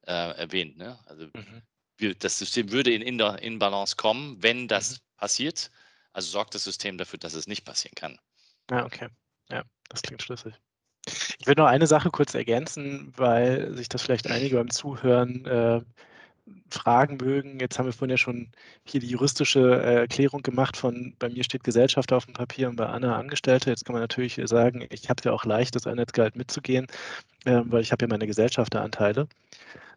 äh, erwähnt. Ne? Also mhm. wir, das System würde in, in, in Balance kommen, wenn das mhm. passiert. Also sorgt das System dafür, dass es nicht passieren kann. Ja, okay. Ja, das klingt schlüssig. Ich würde noch eine Sache kurz ergänzen, weil sich das vielleicht einige beim Zuhören äh, fragen mögen. Jetzt haben wir vorhin ja schon hier die juristische äh, Erklärung gemacht von, bei mir steht Gesellschafter auf dem Papier und bei Anna Angestellte. Jetzt kann man natürlich sagen, ich habe ja auch leicht, das Einheitsgehalt mitzugehen, äh, weil ich habe ja meine Gesellschafteranteile,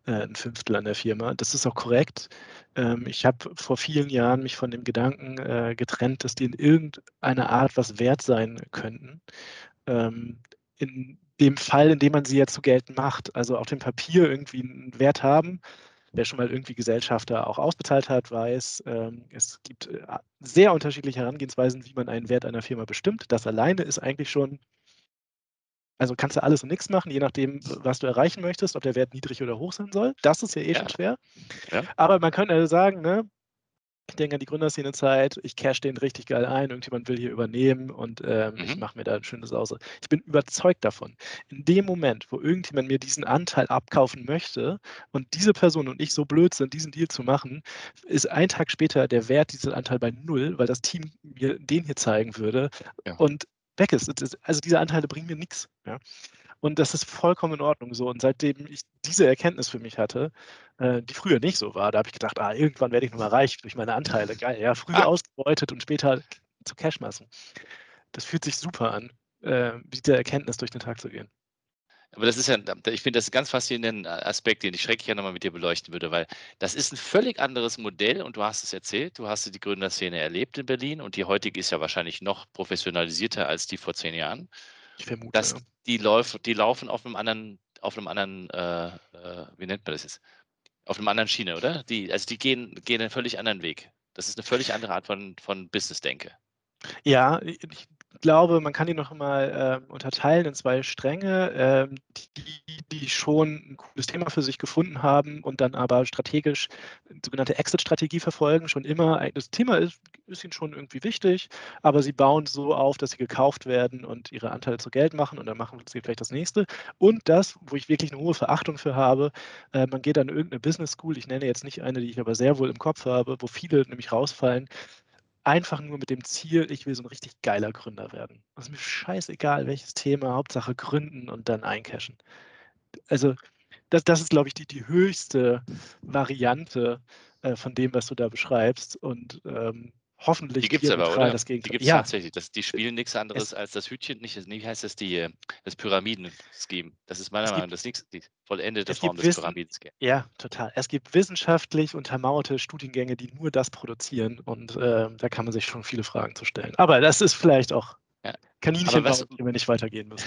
äh, ein Fünftel an der Firma. Das ist auch korrekt. Ähm, ich habe vor vielen Jahren mich von dem Gedanken äh, getrennt, dass die in irgendeiner Art was wert sein könnten. Ähm, in dem Fall, in dem man sie jetzt so geltend macht, also auf dem Papier irgendwie einen Wert haben. Wer schon mal irgendwie Gesellschafter auch ausbezahlt hat, weiß, ähm, es gibt äh, sehr unterschiedliche Herangehensweisen, wie man einen Wert einer Firma bestimmt. Das alleine ist eigentlich schon, also kannst du alles und nichts machen, je nachdem, was du erreichen möchtest, ob der Wert niedrig oder hoch sein soll. Das ist ja eh ja. schon schwer. Ja. Aber man könnte also sagen, ne, ich denke an die Gründerszene-Zeit, ich cash den richtig geil ein, irgendjemand will hier übernehmen und ähm, mhm. ich mache mir da ein schönes aus. Ich bin überzeugt davon, in dem Moment, wo irgendjemand mir diesen Anteil abkaufen möchte und diese Person und ich so blöd sind, diesen Deal zu machen, ist ein Tag später der Wert dieses Anteil bei null, weil das Team mir den hier zeigen würde ja. und weg ist. Also diese Anteile bringen mir nichts. Ja? Und das ist vollkommen in Ordnung so. Und seitdem ich diese Erkenntnis für mich hatte, äh, die früher nicht so war, da habe ich gedacht, ah, irgendwann werde ich nochmal reich durch meine Anteile. Geil, ja, früher ah. ausgebeutet und später zu Cashmassen. Das fühlt sich super an, äh, mit der Erkenntnis durch den Tag zu gehen. Aber das ist ja, ich finde das ein ganz faszinierender Aspekt, den ich schrecklich ja nochmal mit dir beleuchten würde, weil das ist ein völlig anderes Modell und du hast es erzählt, du hast die Gründerszene erlebt in Berlin und die heutige ist ja wahrscheinlich noch professionalisierter als die vor zehn Jahren. Ich vermute, dass ja. die, Läuf, die laufen auf einem anderen, auf einem anderen, äh, äh, wie nennt man das jetzt? Auf einem anderen Schiene, oder? Die, also die gehen, gehen einen völlig anderen Weg. Das ist eine völlig andere Art von, von Business-Denke. Ja, ich glaube, man kann die noch mal äh, unterteilen in zwei Stränge, äh, die, die schon ein cooles Thema für sich gefunden haben und dann aber strategisch eine sogenannte Exit-Strategie verfolgen. Schon immer, das Thema ist, ist ihnen schon irgendwie wichtig, aber sie bauen so auf, dass sie gekauft werden und ihre Anteile zu Geld machen und dann machen sie vielleicht das nächste. Und das, wo ich wirklich eine hohe Verachtung für habe, äh, man geht an irgendeine Business School, ich nenne jetzt nicht eine, die ich aber sehr wohl im Kopf habe, wo viele nämlich rausfallen, einfach nur mit dem Ziel, ich will so ein richtig geiler Gründer werden. Es ist mir scheißegal, welches Thema, Hauptsache gründen und dann eincashen. Also das, das ist, glaube ich, die, die höchste Variante äh, von dem, was du da beschreibst. Und ähm, hoffentlich die gibt es aber, oder? Das die gibt es ja. tatsächlich. Das, die spielen nichts anderes es, als das Hütchen, nicht, wie heißt das, die, das Pyramiden-Scheme. Das ist meiner Meinung nach die vollendete Form des Pyramiden-Schemes. Ja, total. Es gibt wissenschaftlich untermauerte Studiengänge, die nur das produzieren und äh, da kann man sich schon viele Fragen zu stellen. Aber das ist vielleicht auch ja. Kaninchen, was, die wir nicht weitergehen müssen.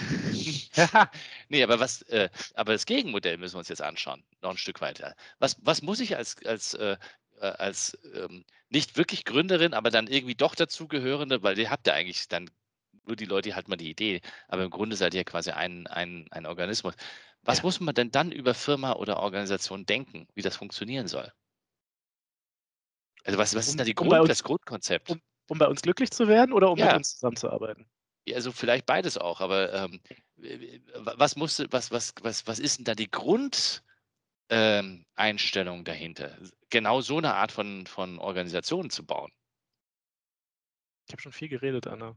nee, aber was, äh, aber das Gegenmodell müssen wir uns jetzt anschauen, noch ein Stück weiter. Was, was muss ich als, als äh, äh, als ähm, nicht wirklich Gründerin, aber dann irgendwie doch dazugehörende, weil ihr habt ja eigentlich dann nur die Leute, die halt mal die Idee, aber im Grunde seid ihr quasi ein, ein, ein Organismus. Was ja. muss man denn dann über Firma oder Organisation denken, wie das funktionieren soll? Also was, was ist da die Grund, uns, das Grundkonzept? Um, um, bei uns glücklich zu werden oder um ja. mit uns zusammenzuarbeiten? Also vielleicht beides auch, aber ähm, was muss, was, was, was, was ist denn da die Grund, ähm, Einstellung dahinter, genau so eine Art von, von Organisation zu bauen. Ich habe schon viel geredet, Anna.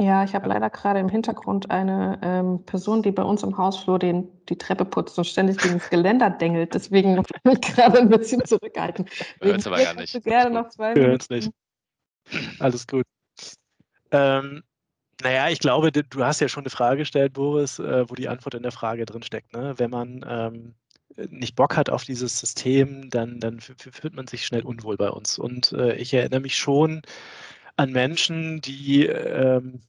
Ja, ich habe leider gerade im Hintergrund eine ähm, Person, die bei uns im Hausflur den, die Treppe putzt und ständig gegen das Geländer dengelt. Deswegen muss ich mich gerade ein bisschen zurückhalten. Hört aber gar nicht. Gerne noch zwei Minuten. nicht. Alles gut. Ähm, naja, ich glaube, du hast ja schon eine Frage gestellt, Boris, äh, wo die Antwort in der Frage drin steckt. Ne? Wenn man ähm, nicht Bock hat auf dieses System, dann, dann fühlt man sich schnell unwohl bei uns. Und äh, ich erinnere mich schon an Menschen, die ähm,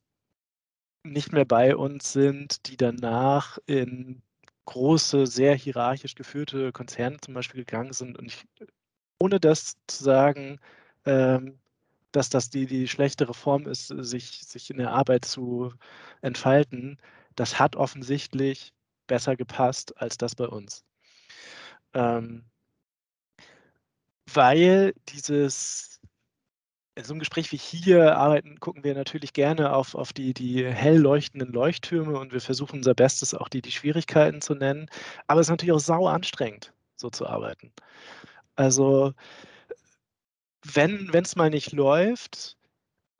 nicht mehr bei uns sind, die danach in große, sehr hierarchisch geführte Konzerne zum Beispiel gegangen sind. Und ich, ohne das zu sagen, ähm, dass das die, die schlechtere Form ist, sich, sich in der Arbeit zu entfalten, das hat offensichtlich besser gepasst als das bei uns. Ähm, weil dieses, in so einem Gespräch wie hier arbeiten, gucken wir natürlich gerne auf, auf die, die hell leuchtenden Leuchttürme und wir versuchen unser Bestes, auch die, die Schwierigkeiten zu nennen. Aber es ist natürlich auch sau anstrengend, so zu arbeiten. Also, wenn es mal nicht läuft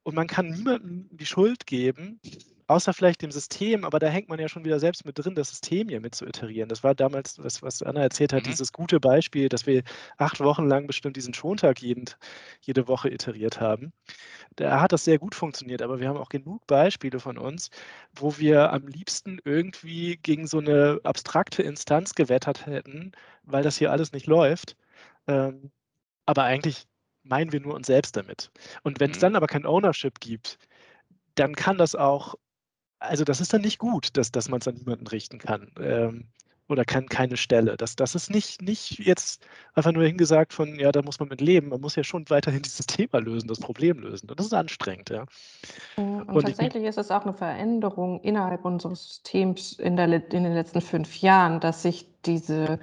und man kann niemandem die Schuld geben, außer vielleicht dem System, aber da hängt man ja schon wieder selbst mit drin, das System hier mit zu iterieren. Das war damals, was, was Anna erzählt hat, mhm. dieses gute Beispiel, dass wir acht Wochen lang bestimmt diesen Schontag jeden, jede Woche iteriert haben. Da hat das sehr gut funktioniert, aber wir haben auch genug Beispiele von uns, wo wir am liebsten irgendwie gegen so eine abstrakte Instanz gewettert hätten, weil das hier alles nicht läuft. Ähm, aber eigentlich meinen wir nur uns selbst damit. Und wenn es mhm. dann aber kein Ownership gibt, dann kann das auch also das ist dann nicht gut, dass, dass man es an niemanden richten kann. Ähm, oder kann keine Stelle. Das, das ist nicht, nicht jetzt einfach nur hingesagt von, ja, da muss man mit leben. Man muss ja schon weiterhin dieses Thema lösen, das Problem lösen. Und das ist anstrengend, ja. Und, und tatsächlich ich, ist es auch eine Veränderung innerhalb unseres Systems in, der, in den letzten fünf Jahren, dass sich diese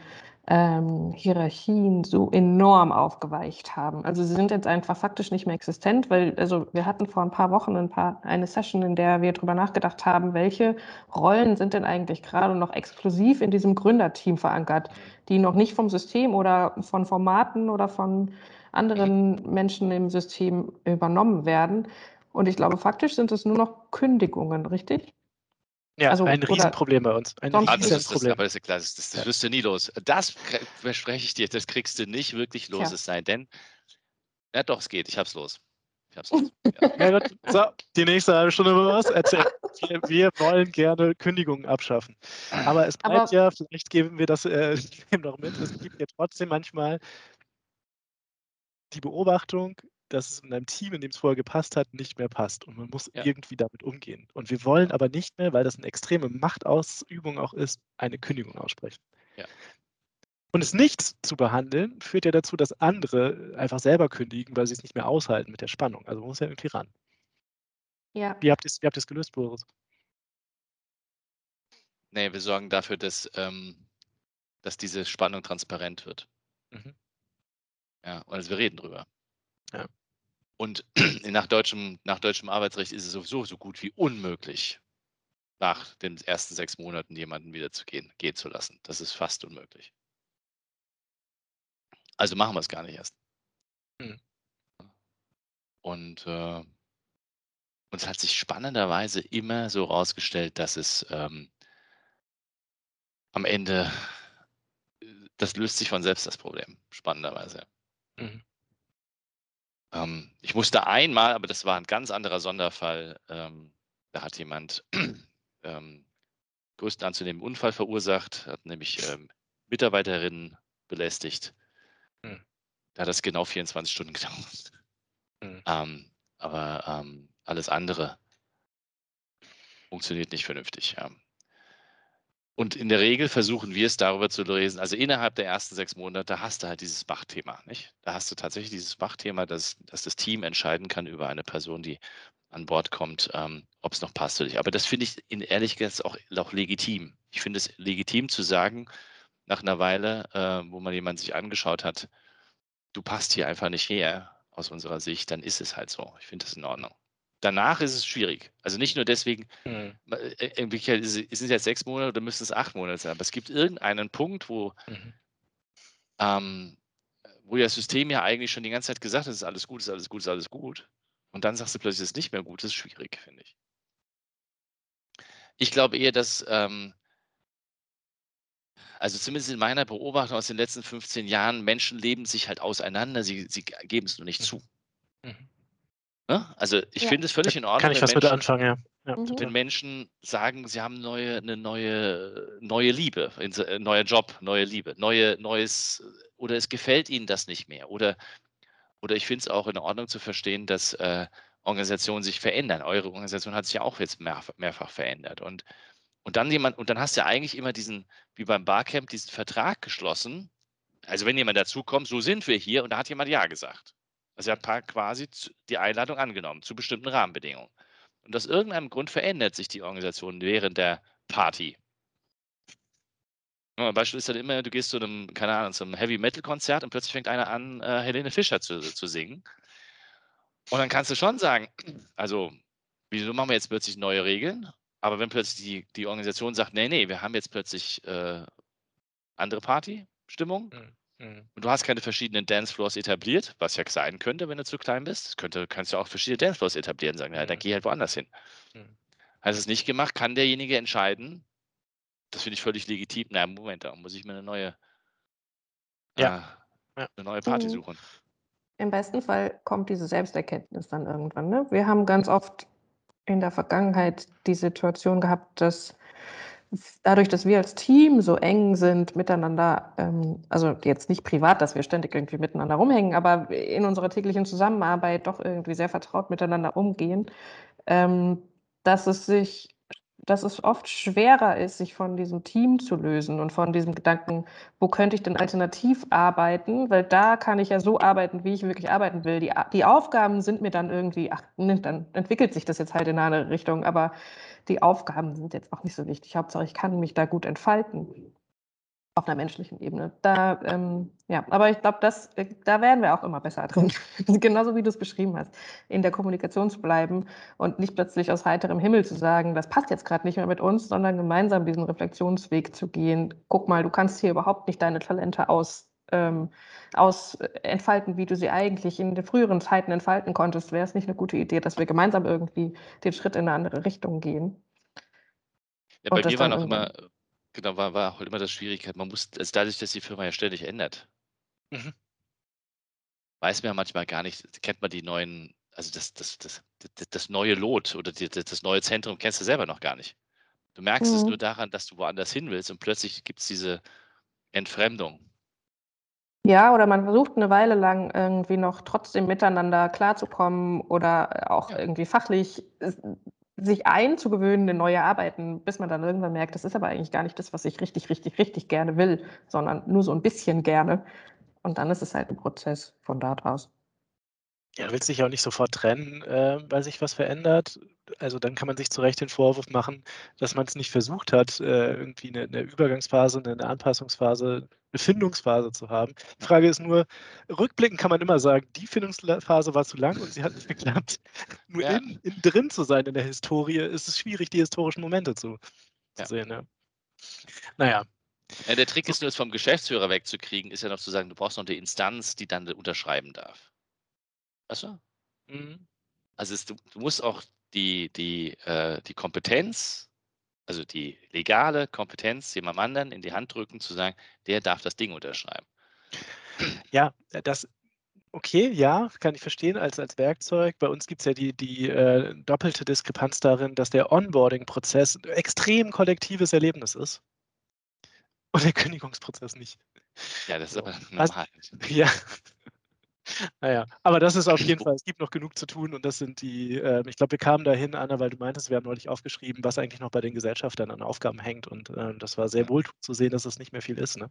ähm, Hierarchien so enorm aufgeweicht haben. Also sie sind jetzt einfach faktisch nicht mehr existent, weil also wir hatten vor ein paar Wochen ein paar, eine Session, in der wir darüber nachgedacht haben, welche Rollen sind denn eigentlich gerade noch exklusiv in diesem Gründerteam verankert, die noch nicht vom System oder von Formaten oder von anderen Menschen im System übernommen werden. Und ich glaube, faktisch sind es nur noch Kündigungen, richtig? Ja, Also, ein Riesenproblem bei uns. Ein Ah, das ist das, aber das ist ja klar, das, das, das Ja. wirst du nie los. Das verspreche ich dir, das kriegst du nicht wirklich los, Tja. es sei denn, ja doch, es geht, ich hab's los. Ich hab's los. Ja. Ja, gut. So, die nächste halbe Stunde über was erzählen. Wir, wir wollen gerne Kündigungen abschaffen. Aber es bleibt Aber- ja, vielleicht geben wir das äh, noch mit, es gibt ja trotzdem manchmal die Beobachtung, dass es in einem Team, in dem es vorher gepasst hat, nicht mehr passt. Und man muss Ja. irgendwie damit umgehen. Und wir wollen aber nicht mehr, weil das eine extreme Machtausübung auch ist, eine Kündigung aussprechen. Ja. Und es nicht zu behandeln, führt ja dazu, dass andere einfach selber kündigen, weil sie es nicht mehr aushalten mit der Spannung. Also man muss ja irgendwie ran. ja, Wie habt ihr es wie habt ihr's gelöst, Boris? Nee, wir sorgen dafür, dass, ähm, dass diese Spannung transparent wird. Mhm. Ja, und also wir reden drüber. Ja. Und nach deutschem, nach deutschem Arbeitsrecht ist es sowieso so gut wie unmöglich, nach den ersten sechs Monaten jemanden wieder zu gehen, gehen zu lassen. Das ist fast unmöglich. Also machen wir es gar nicht erst. Hm. Und äh, und es hat sich spannenderweise immer so rausgestellt, dass es ähm, am Ende, äh, das löst sich von selbst das Problem, spannenderweise. Mhm. Ähm, ich musste einmal, aber das war ein ganz anderer Sonderfall, ähm, da hat jemand ähm, größten anzunehmenden Unfall verursacht, hat nämlich ähm, Mitarbeiterinnen belästigt. Hm. Da hat das genau 24 Stunden gedauert. Hm. Ähm, aber ähm, alles andere funktioniert nicht vernünftig. Ja. Und in der Regel versuchen wir es darüber zu lesen. Also innerhalb der ersten sechs Monate hast du halt dieses Machtthema, nicht? Da hast du tatsächlich dieses Machtthema, dass, dass das Team entscheiden kann über eine Person, die an Bord kommt, ähm, ob es noch passt oder nicht. Aber das finde ich in Ehrlichkeit auch, auch legitim. Ich finde es legitim zu sagen, nach einer Weile, äh, wo man jemanden sich angeschaut hat, du passt hier einfach nicht her aus unserer Sicht, dann ist es halt so. Ich finde das in Ordnung. Danach ist es schwierig. Also nicht nur deswegen, Mhm. äh, in Wirklichkeit ist es- sind es jetzt sechs Monate oder müssten es acht Monate sein. Aber es gibt irgendeinen Punkt, wo, Mhm. ähm, wo das System ja eigentlich schon die ganze Zeit gesagt hat, es ist alles gut, es ist alles gut, es ist alles gut. Und dann sagst du plötzlich, es ist nicht mehr gut. Das ist schwierig, finde ich. Ich glaube eher, dass, ähm, also zumindest in meiner Beobachtung aus den letzten 15 Jahren, Menschen leben sich halt auseinander, sie, sie geben es nur nicht Mhm. zu. Mhm. Ne? Also ich Ja. finde es völlig in Ordnung, Kann ich wenn was mit Menschen, anfangen, ja. ja Mhm. wenn Menschen sagen, sie haben neue, eine neue, neue Liebe, äh, neuer Job, neue Liebe, neue, neues, oder es gefällt ihnen das nicht mehr. Oder, oder ich finde es auch in Ordnung zu verstehen, dass äh, Organisationen sich verändern. Eure Organisation hat sich ja auch jetzt mehr, mehrfach verändert. Und, und dann jemand, und dann hast du ja eigentlich immer diesen, wie beim Barcamp, diesen Vertrag geschlossen. Also wenn jemand dazukommt, so sind wir hier, und da hat jemand Ja gesagt. Also er hat quasi die Einladung angenommen zu bestimmten Rahmenbedingungen. Und aus irgendeinem Grund verändert sich die Organisation während der Party. Ein Beispiel ist dann immer, du gehst zu einem, keine Ahnung, zu Heavy-Metal-Konzert und plötzlich fängt einer an, äh, Helene Fischer zu, zu singen. Und dann kannst du schon sagen, also, wieso machen wir jetzt plötzlich neue Regeln? Aber wenn plötzlich die, die Organisation sagt, nee, nee, wir haben jetzt plötzlich äh, andere Party-Stimmung Mhm. Und du hast keine verschiedenen Dancefloors etabliert, was ja sein könnte, wenn du zu klein bist. Könnte, kannst du auch verschiedene Dancefloors etablieren und sagen, ja, dann Mhm. geh halt woanders hin. Mhm. Hat es nicht gemacht, kann derjenige entscheiden, das finde ich völlig legitim. Na, Moment, da muss ich mir eine neue, Ja. äh, Ja. eine neue Party Mhm. suchen. Im besten Fall kommt diese Selbsterkenntnis dann irgendwann. Ne? Wir haben ganz oft in der Vergangenheit die Situation gehabt, dass dadurch, dass wir als Team so eng sind miteinander, ähm, also jetzt nicht privat, dass wir ständig irgendwie miteinander rumhängen, aber in unserer täglichen Zusammenarbeit doch irgendwie sehr vertraut miteinander umgehen, ähm, dass es sich dass es oft schwerer ist, sich von diesem Team zu lösen und von diesem Gedanken, wo könnte ich denn alternativ arbeiten? Weil da kann ich ja so arbeiten, wie ich wirklich arbeiten will. Die, die Aufgaben sind mir dann irgendwie, ach, ne, dann entwickelt sich das jetzt halt in eine andere Richtung, aber die Aufgaben sind jetzt auch nicht so wichtig. Hauptsache, ich kann mich da gut entfalten. Auf einer menschlichen Ebene. Da, ähm, ja, aber ich glaube, da werden wir auch immer besser drin. Genauso wie du es beschrieben hast, in der Kommunikation zu bleiben und nicht plötzlich aus heiterem Himmel zu sagen, das passt jetzt gerade nicht mehr mit uns, sondern gemeinsam diesen Reflexionsweg zu gehen. Guck mal, du kannst hier überhaupt nicht deine Talente aus, ähm, aus äh, entfalten, wie du sie eigentlich in den früheren Zeiten entfalten konntest. Wäre es nicht eine gute Idee, dass wir gemeinsam irgendwie den Schritt in eine andere Richtung gehen? Ja, bei das mir war dann noch irgendwann. immer, genau, war, war halt immer das Schwierigkeit, man muss, also dadurch, dass die Firma ja ständig ändert, Mhm. weiß man ja manchmal gar nicht, kennt man die neuen, also das, das, das, das, das neue Lot oder die, das neue Zentrum kennst du selber noch gar nicht. Du merkst es nur Mhm. daran, dass du woanders hin willst und plötzlich gibt es diese Entfremdung. Ja, oder man versucht eine Weile lang irgendwie noch trotzdem miteinander klarzukommen oder auch irgendwie fachlich sich einzugewöhnen in neue Arbeiten, bis man dann irgendwann merkt, das ist aber eigentlich gar nicht das, was ich richtig, richtig, richtig gerne will, sondern nur so ein bisschen gerne. Und dann ist es halt ein Prozess von dort aus. Ja, du willst dich ja auch nicht sofort trennen, äh, weil sich was verändert. Also dann kann man sich zu Recht den Vorwurf machen, dass man es nicht versucht hat, äh, irgendwie eine 'ne Übergangsphase, eine 'ne Anpassungsphase, eine Findungsphase zu haben. Die Frage ist nur, rückblickend kann man immer sagen, die Findungsphase war zu lang und sie hat nicht geklappt. Nur Ja. in innen drin zu sein in der Historie, ist es schwierig, die historischen Momente zu zu Ja. sehen, ja. Na ja. Ja, der Trick ist nur, es vom Geschäftsführer wegzukriegen, ist ja noch zu sagen, du brauchst noch eine Instanz, die dann unterschreiben darf. Weißt du? Mhm. Also es, du, du musst auch die, die, äh, die Kompetenz, also die legale Kompetenz jemandem anderen in die Hand drücken, zu sagen, der darf das Ding unterschreiben. Ja, äh, das okay, ja, kann ich verstehen als als Werkzeug. Bei uns gibt's ja die die, äh, doppelte Diskrepanz darin, dass der Onboarding-Prozess 'n extrem kollektives Erlebnis ist und der Kündigungsprozess nicht. Ja, das ist aber normal. ja. Na ja, aber das ist auf jeden Fall es gibt noch genug zu tun und das sind die ähm, ich glaube, wir kamen dahin, Anna, weil du meintest, wir haben neulich aufgeschrieben, was eigentlich noch bei den Gesellschaftern an Aufgaben hängt und, ähm, das war sehr wohltuend zu sehen, dass es nicht mehr viel ist, ne?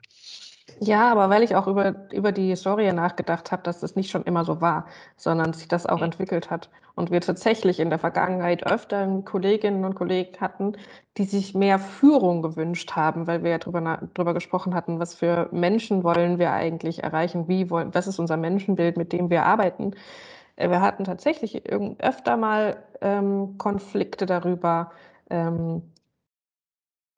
Ja, aber weil ich auch über über die Historie nachgedacht habe, dass das nicht schon immer so war, sondern sich das auch Mhm. entwickelt hat und wir tatsächlich in der Vergangenheit öfter Kolleginnen und Kollegen hatten, die sich mehr Führung gewünscht haben, weil wir ja drüber drüber gesprochen hatten, was für Menschen wollen wir eigentlich erreichen? Wie wollen was ist unser Menschenbild, mit dem wir arbeiten? Äh, wir hatten tatsächlich öfter mal, ähm, Konflikte darüber, ähm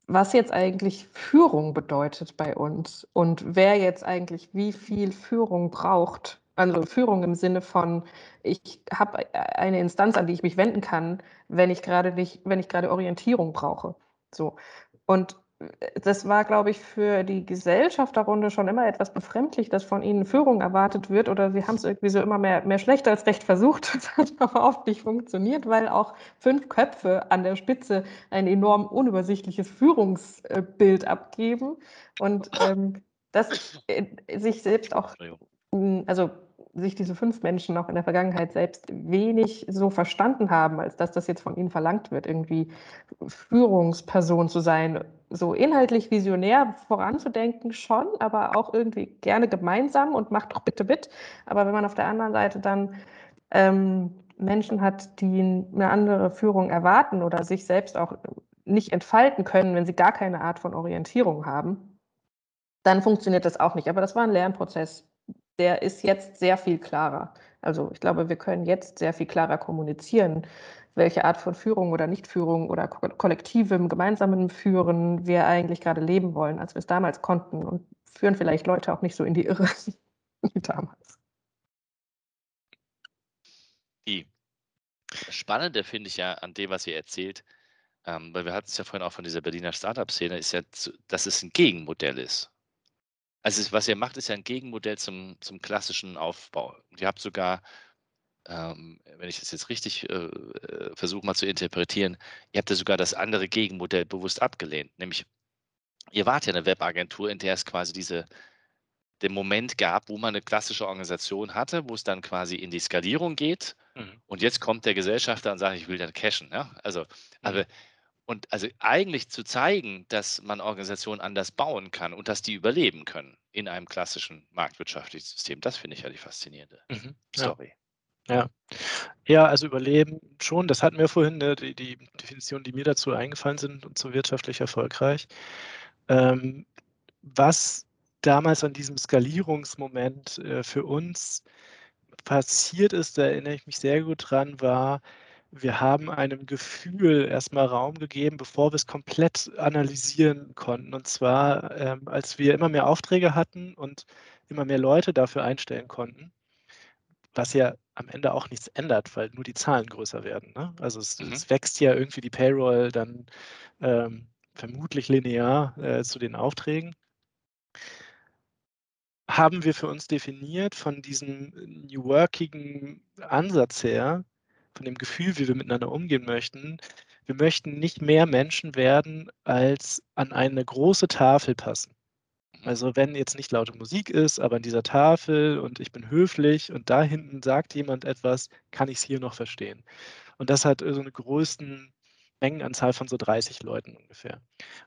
was jetzt eigentlich Führung bedeutet bei uns und wer jetzt eigentlich wie viel Führung braucht. Also, Führung im Sinne von, ich habe eine Instanz, an die ich mich wenden kann, wenn ich grade nicht wenn ich grade Orientierung brauche, so. Und, äh, das war, glaube ich, für die Gesellschafterrunde schon immer etwas befremdlich, dass von ihnen Führung erwartet wird oder sie haben's irgendwie so immer mehr mehr schlecht als recht versucht. Das hat aber oft nicht funktioniert, weil auch 5 Köpfe an der Spitze ein enorm unübersichtliches Führungs äh, Bild abgeben und, ähm, das, äh, sich selbst auch also, sich diese 5 Menschen auch in der Vergangenheit selbst wenig so verstanden haben, als dass das jetzt von ihnen verlangt wird, irgendwie Führungsperson zu sein. So inhaltlich visionär voranzudenken schon, aber auch irgendwie gerne gemeinsam und macht doch bitte mit. Aber wenn man auf der anderen Seite dann, ähm, Menschen hat, die 'ne andere Führung erwarten oder sich selbst auch nicht entfalten können, wenn sie gar keine Art von Orientierung haben, dann funktioniert das auch nicht. Aber das war 'n Lernprozess. Der ist jetzt sehr viel klarer. Also, ich glaube, wir können jetzt sehr viel klarer kommunizieren, welche Art von Führung oder Nichtführung oder ko kollektivem, gemeinsamen Führen wir eigentlich grade leben wollen, als wir's damals konnten und führen vielleicht Leute auch nicht so in die Irre wie damals. Die Spannende finde ich ja an dem, was ihr erzählt, ähm, weil wir hatten's ja vorhin auch von dieser Berliner Start-up-Szene, ist ja dass es 'n Gegenmodell ist. Also, es was ihr macht, ist ja 'n Gegenmodell zum zum klassischen Aufbau. Ihr habt sogar, ähm, wenn ich das jetzt richtig, äh, äh, versuche mal zu interpretieren, ihr habt ja sogar das andere Gegenmodell bewusst abgelehnt, nämlich ihr wart ja 'ne Webagentur, in der es quasi diese den Moment gab, wo man 'ne klassische Organisation hatte, wo's dann quasi in die Skalierung geht Mhm. und jetzt kommt der Gesellschafter und sagt: „Ich will dann cashen“, ne? Also, aber Mhm. Und also, eigentlich zu zeigen, dass man Organisationen anders bauen kann und dass die überleben können in einem klassischen marktwirtschaftlichen System, das finde ich ja die faszinierende Mhm. Ja. Story. Ja. Ja, also Überleben schon, das hatten wir vorhin, ne, die die Definitionen, die mir dazu eingefallen sind und zu wirtschaftlich erfolgreich. Ähm, was damals an diesem Skalierungsmoment, äh, für uns passiert ist, da erinnere ich mich sehr gut dran, war, wir haben einem Gefühl erst mal Raum gegeben, bevor wir's komplett analysieren konnten. Und zwar, ähm, als wir immer mehr Aufträge hatten und immer mehr Leute dafür einstellen konnten, was ja am Ende auch nichts ändert, weil nur die Zahlen größer werden, ne? Also, es Mhm. es wächst ja irgendwie die Payroll, dann, ähm, vermutlich linear äh, zu den Aufträgen, haben wir für uns definiert von diesem New Workigen Ansatz her, von dem Gefühl, wie wir miteinander umgehen möchten, wir möchten nicht mehr Menschen werden, als an eine große Tafel passen. Also wenn jetzt nicht laute Musik ist, aber an dieser Tafel und ich bin höflich und da hinten sagt jemand etwas, kann ich es hier noch verstehen. Und das hat so eine größten Mengenanzahl von so 30 Leuten ungefähr.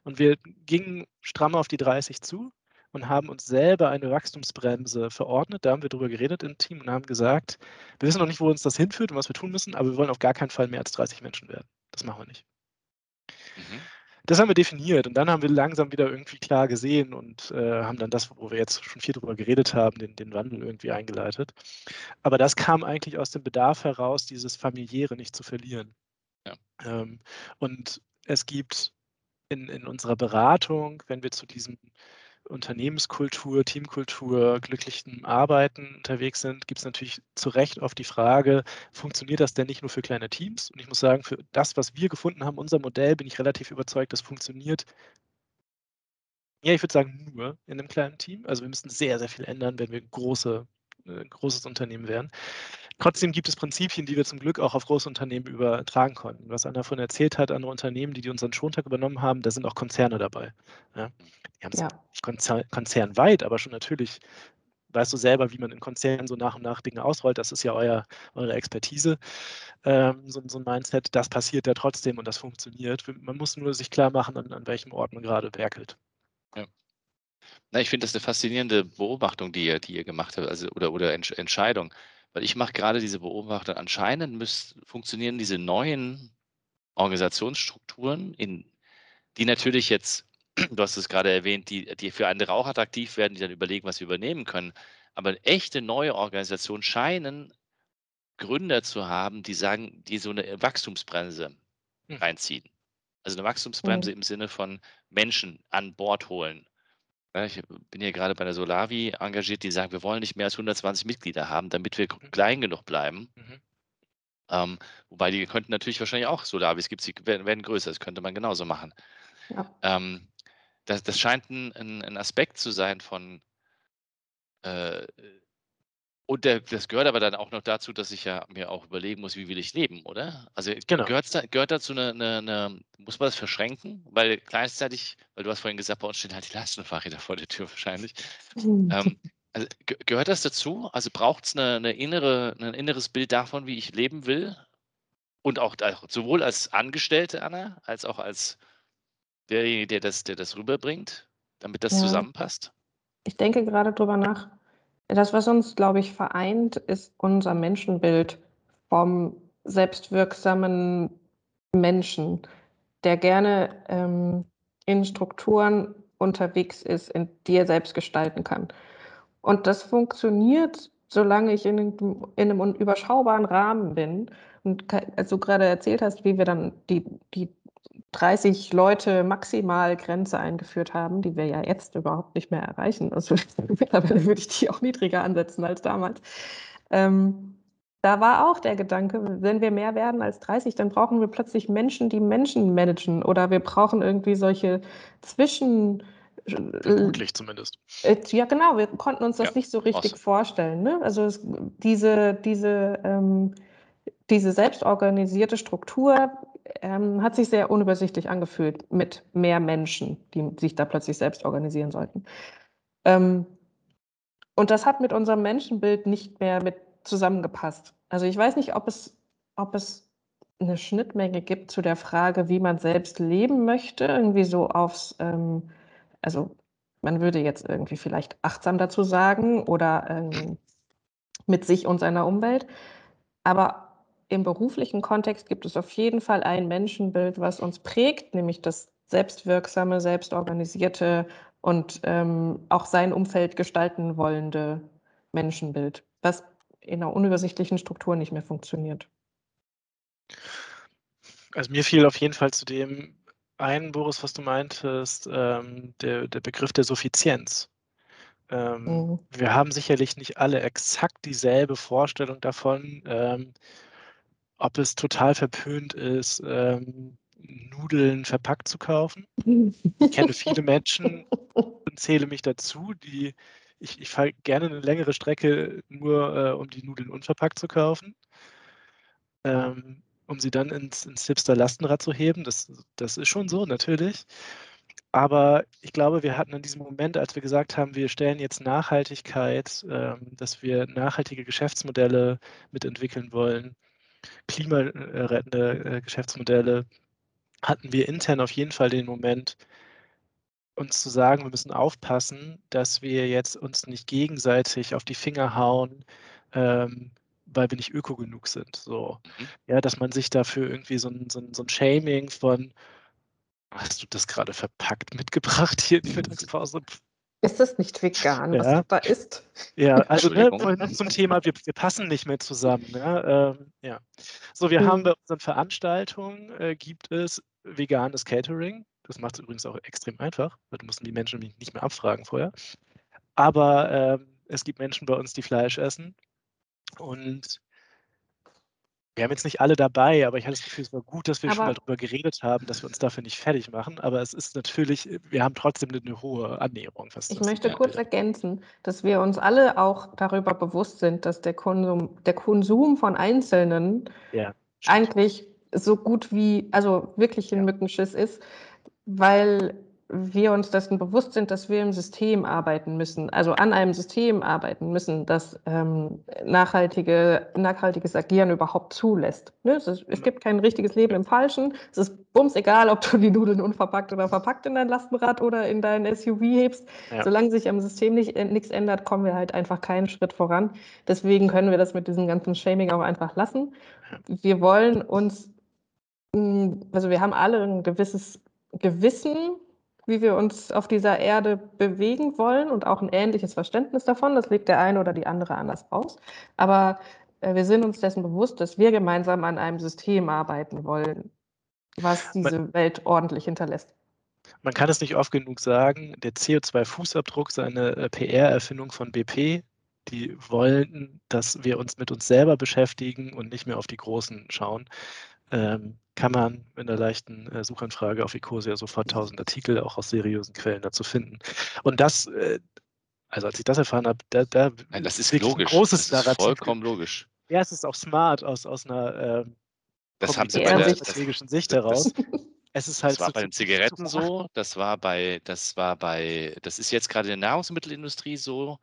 Und wir gingen stramm auf die 30 zu und haben uns selber eine Wachstumsbremse verordnet. Da haben wir drüber geredet im Team und haben gesagt, wir wissen noch nicht, wo uns das hinführt und was wir tun müssen, aber wir wollen auf gar keinen Fall mehr als 30 Menschen werden. Das machen wir nicht. Mhm. Das haben wir definiert und dann haben wir langsam wieder irgendwie klar gesehen und äh, haben dann das, wo wir jetzt schon viel drüber geredet haben, den, den Wandel irgendwie eingeleitet. Aber das kam eigentlich aus dem Bedarf heraus, dieses Familiäre nicht zu verlieren. Ja. Ähm, und es gibt in, in unserer Beratung, wenn wir zu diesem Unternehmenskultur, Teamkultur, glücklichen Arbeiten unterwegs sind, gibt es natürlich zu Recht oft die Frage, funktioniert das denn nicht nur für kleine Teams? Und ich muss sagen, für das, was wir gefunden haben, unser Modell, bin ich relativ überzeugt, das funktioniert. Ja, ich würde sagen, nur in einem kleinen Team. Also wir müssen sehr, sehr viel ändern, wenn wir große, äh, großes Unternehmen wären. Trotzdem gibt es Prinzipien, die wir zum Glück auch auf große Unternehmen übertragen konnten. Was Anna davon erzählt hat, andere Unternehmen, die, die unseren Schontag übernommen haben, da sind auch Konzerne dabei. Ja. Die haben es ja. nicht konzer konzernweit, aber schon natürlich weißt du selber, wie man in Konzernen so nach und nach Dinge ausrollt. Das ist ja euer, eure Expertise, ähm, so, so, ein Mindset. Das passiert ja trotzdem und das funktioniert. Man muss nur sich klar machen, an, an welchem Ort man gerade werkelt. Ja. Na, ich finde das eine faszinierende Beobachtung, die ihr, die ihr gemacht habt, also, oder, oder Entscheidung. Weil ich mache gerade diese Beobachtung, anscheinend müssen, funktionieren diese neuen Organisationsstrukturen, in, die natürlich jetzt, du hast es gerade erwähnt, die, die für andere auch attraktiv werden, die dann überlegen, was sie übernehmen können. Aber echte neue Organisationen scheinen Gründer zu haben, die sagen, die so eine Wachstumsbremse hm. reinziehen. Also eine Wachstumsbremse mhm. im Sinne von Menschen an Bord holen ich bin hier gerade bei der Solavi engagiert, die sagen, wir wollen nicht mehr als 120 Mitglieder haben, damit wir mhm. klein genug bleiben. Mhm. Ähm, wobei die könnten natürlich wahrscheinlich auch Solavis gibt, die werden, werden, größer, das könnte man genauso machen. Ja. Ähm, das, das, scheint ein, ein, Aspekt zu sein von äh, und der, das gehört aber dann auch noch dazu, dass ich ja mir auch überlegen muss, wie will ich leben, oder? Also genau. da, gehört dazu eine, eine, eine, muss man das verschränken? Weil gleichzeitig, weil du hast vorhin gesagt, bei uns stehen halt die Lastenfahrräder vor der Tür wahrscheinlich. ähm, also, gehört das dazu? Also braucht es eine, eine innere, ein inneres Bild davon, wie ich leben will? Und auch, auch sowohl als Angestellte, Anna, als auch als derjenige, der das, der das rüberbringt, damit das ja. zusammenpasst? Ich denke gerade drüber nach das, was uns, glaube ich, vereint, ist unser Menschenbild vom selbstwirksamen Menschen, der gerne ähm, in Strukturen unterwegs ist, in die er selbst gestalten kann. Und das funktioniert, solange ich in, in einem überschaubaren Rahmen bin. Und als du gerade erzählt hast, wie wir dann die, die 30 Leute maximal Grenze eingeführt haben, die wir ja jetzt überhaupt nicht mehr erreichen. Also mittlerweile würde ich die auch niedriger ansetzen als damals. Ähm, da war auch der Gedanke, wenn wir mehr werden als 30, dann brauchen wir plötzlich Menschen, die Menschen managen oder wir brauchen irgendwie solche Zwischen... Vermutlich zumindest. Äh, ja, genau, wir konnten uns das ja, nicht so richtig awesome. vorstellen. Ne? Also es, diese, diese, ähm, diese selbstorganisierte Struktur ähm, hat sich sehr unübersichtlich angefühlt mit mehr Menschen, die sich da plötzlich selbst organisieren sollten. Ähm, und das hat mit unserem Menschenbild nicht mehr mit zusammengepasst. Also ich weiß nicht, ob es, ob es eine Schnittmenge gibt zu der Frage, wie man selbst leben möchte, irgendwie so aufs, ähm, also man würde jetzt irgendwie vielleicht achtsam dazu sagen oder ähm, mit sich und seiner Umwelt. Aber im beruflichen Kontext gibt es auf jeden Fall ein Menschenbild, was uns prägt, nämlich das selbstwirksame, selbstorganisierte und ähm, auch sein Umfeld gestalten wollende Menschenbild, was in einer unübersichtlichen Struktur nicht mehr funktioniert. Also mir fiel auf jeden Fall zu dem ein, Boris, was du meintest, ähm, der, der Begriff der Suffizienz. Ähm, mhm. Wir haben sicherlich nicht alle exakt dieselbe Vorstellung davon, ähm, ob es total verpönt ist, ähm, Nudeln verpackt zu kaufen. Ich kenne viele Menschen und zähle mich dazu, die ich, ich fahre gerne eine längere Strecke nur, äh, um die Nudeln unverpackt zu kaufen, ähm, um sie dann ins, ins Hipster-Lastenrad zu heben. Das, das ist schon so, natürlich. Aber ich glaube, wir hatten in diesem Moment, als wir gesagt haben, wir stellen jetzt Nachhaltigkeit, ähm, dass wir nachhaltige Geschäftsmodelle mitentwickeln wollen, klimarettende äh, Geschäftsmodelle, hatten wir intern auf jeden Fall den Moment, uns zu sagen, wir müssen aufpassen, dass wir jetzt uns nicht gegenseitig auf die Finger hauen, ähm, weil wir nicht öko genug sind. So. Mhm. Ja, dass man sich dafür irgendwie so ein, so ein, so ein Shaming von, hast du das gerade verpackt mitgebracht hier in die Mittagspause? Ist das nicht vegan, ja. was da ist? Ja, also ne, zum Thema, wir, wir, passen nicht mehr zusammen. Ja, ähm, ja. So, wir mhm. haben bei unseren Veranstaltungen, äh, gibt es veganes Catering. Das macht es übrigens auch extrem einfach, weil du musst die Menschen nicht mehr abfragen vorher. Aber ähm, es gibt Menschen bei uns, die Fleisch essen. Und wir haben jetzt nicht alle dabei, aber ich hatte das Gefühl, es war gut, dass wir aber schon mal darüber geredet haben, dass wir uns dafür nicht fertig machen. Aber es ist natürlich, wir haben trotzdem eine hohe Annäherung. ich möchte kurz ergänzen, dass wir uns alle auch darüber bewusst sind, dass der Konsum, der Konsum von Einzelnen ja, eigentlich so gut wie, also wirklich ein ja. Mückenschiss ist, weil wir uns dessen bewusst sind, dass wir im System arbeiten müssen, also an einem System arbeiten müssen, das ähm, nachhaltige, nachhaltiges Agieren überhaupt zulässt. Ne? Es, ist, es, gibt kein richtiges Leben im Falschen. Es ist bums egal, ob du die Nudeln unverpackt oder verpackt in dein Lastenrad oder in dein SUV hebst. Ja. Solange sich am System nicht, äh, nichts ändert, kommen wir halt einfach keinen Schritt voran. Deswegen können wir das mit diesem ganzen Shaming auch einfach lassen. Wir wollen uns, mm, also wir haben alle ein gewisses Gewissen wie wir uns auf dieser Erde bewegen wollen und auch ein ähnliches Verständnis davon. Das legt der eine oder die andere anders aus. Aber äh, wir sind uns dessen bewusst, dass wir gemeinsam an einem System arbeiten wollen, was diese man, Welt ordentlich hinterlässt. Man kann es nicht oft genug sagen, der CO2-Fußabdruck ist eine äh, PR-Erfindung von BP. Die wollen, dass wir uns mit uns selber beschäftigen und nicht mehr auf die Großen schauen ähm, kann man in der leichten äh, Suchanfrage auf Ecosia sofort tausend Artikel auch aus seriösen Quellen dazu finden. Und das, äh, also als ich das erfahren habe, da, da Nein, das ist logisch. Ein großes das ist Narrativ. vollkommen logisch. Ja, es ist auch smart aus, aus einer ähm, das haben sie bei der strategischen Sicht heraus. Es ist halt das war so bei den Zigaretten so, das war bei, das war bei, das ist jetzt gerade in der Nahrungsmittelindustrie so,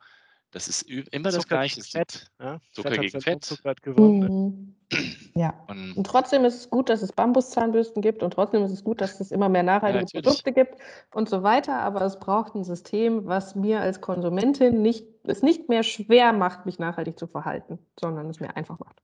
das ist immer das Zucker Gleiche. Gegen Fett. Ja? Zucker Fett gegen Fett. Zucker gewonnen. Mhm. Ja. Und, und, trotzdem ist es gut, dass es Bambuszahnbürsten gibt und trotzdem ist es gut, dass es immer mehr nachhaltige ja, Produkte gibt und so weiter. Aber es braucht ein System, was mir als Konsumentin nicht, es nicht mehr schwer macht, mich nachhaltig zu verhalten, sondern es mir einfach macht.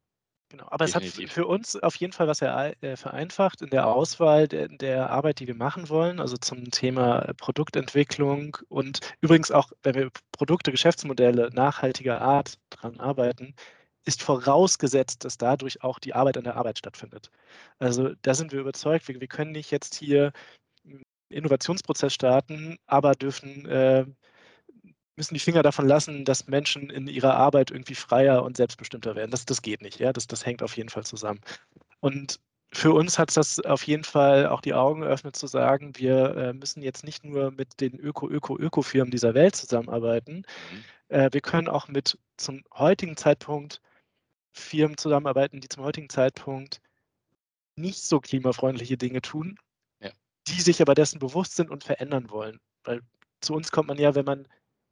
Genau, aber Definitiv. es hat für uns auf jeden Fall was äh, vereinfacht in der Auswahl der, der, Arbeit, die wir machen wollen, also zum Thema äh, Produktentwicklung und übrigens auch, wenn wir Produkte, Geschäftsmodelle nachhaltiger Art dran arbeiten, ist vorausgesetzt, dass dadurch auch die Arbeit an der Arbeit stattfindet. Also da sind wir überzeugt, wir, wir können nicht jetzt hier einen Innovationsprozess starten, aber dürfen äh, müssen die Finger davon lassen, dass Menschen in ihrer Arbeit irgendwie freier und selbstbestimmter werden. Das, das geht nicht, ja. Das, das hängt auf jeden Fall zusammen. Und für uns hat es das auf jeden Fall auch die Augen geöffnet zu sagen, wir äh, müssen jetzt nicht nur mit den Öko-Öko-Öko-Firmen dieser Welt zusammenarbeiten, mhm. äh, wir können auch mit zum heutigen Zeitpunkt Firmen zusammenarbeiten, die zum heutigen Zeitpunkt nicht so klimafreundliche Dinge tun, ja. die sich aber dessen bewusst sind und verändern wollen. Weil zu uns kommt man ja, wenn man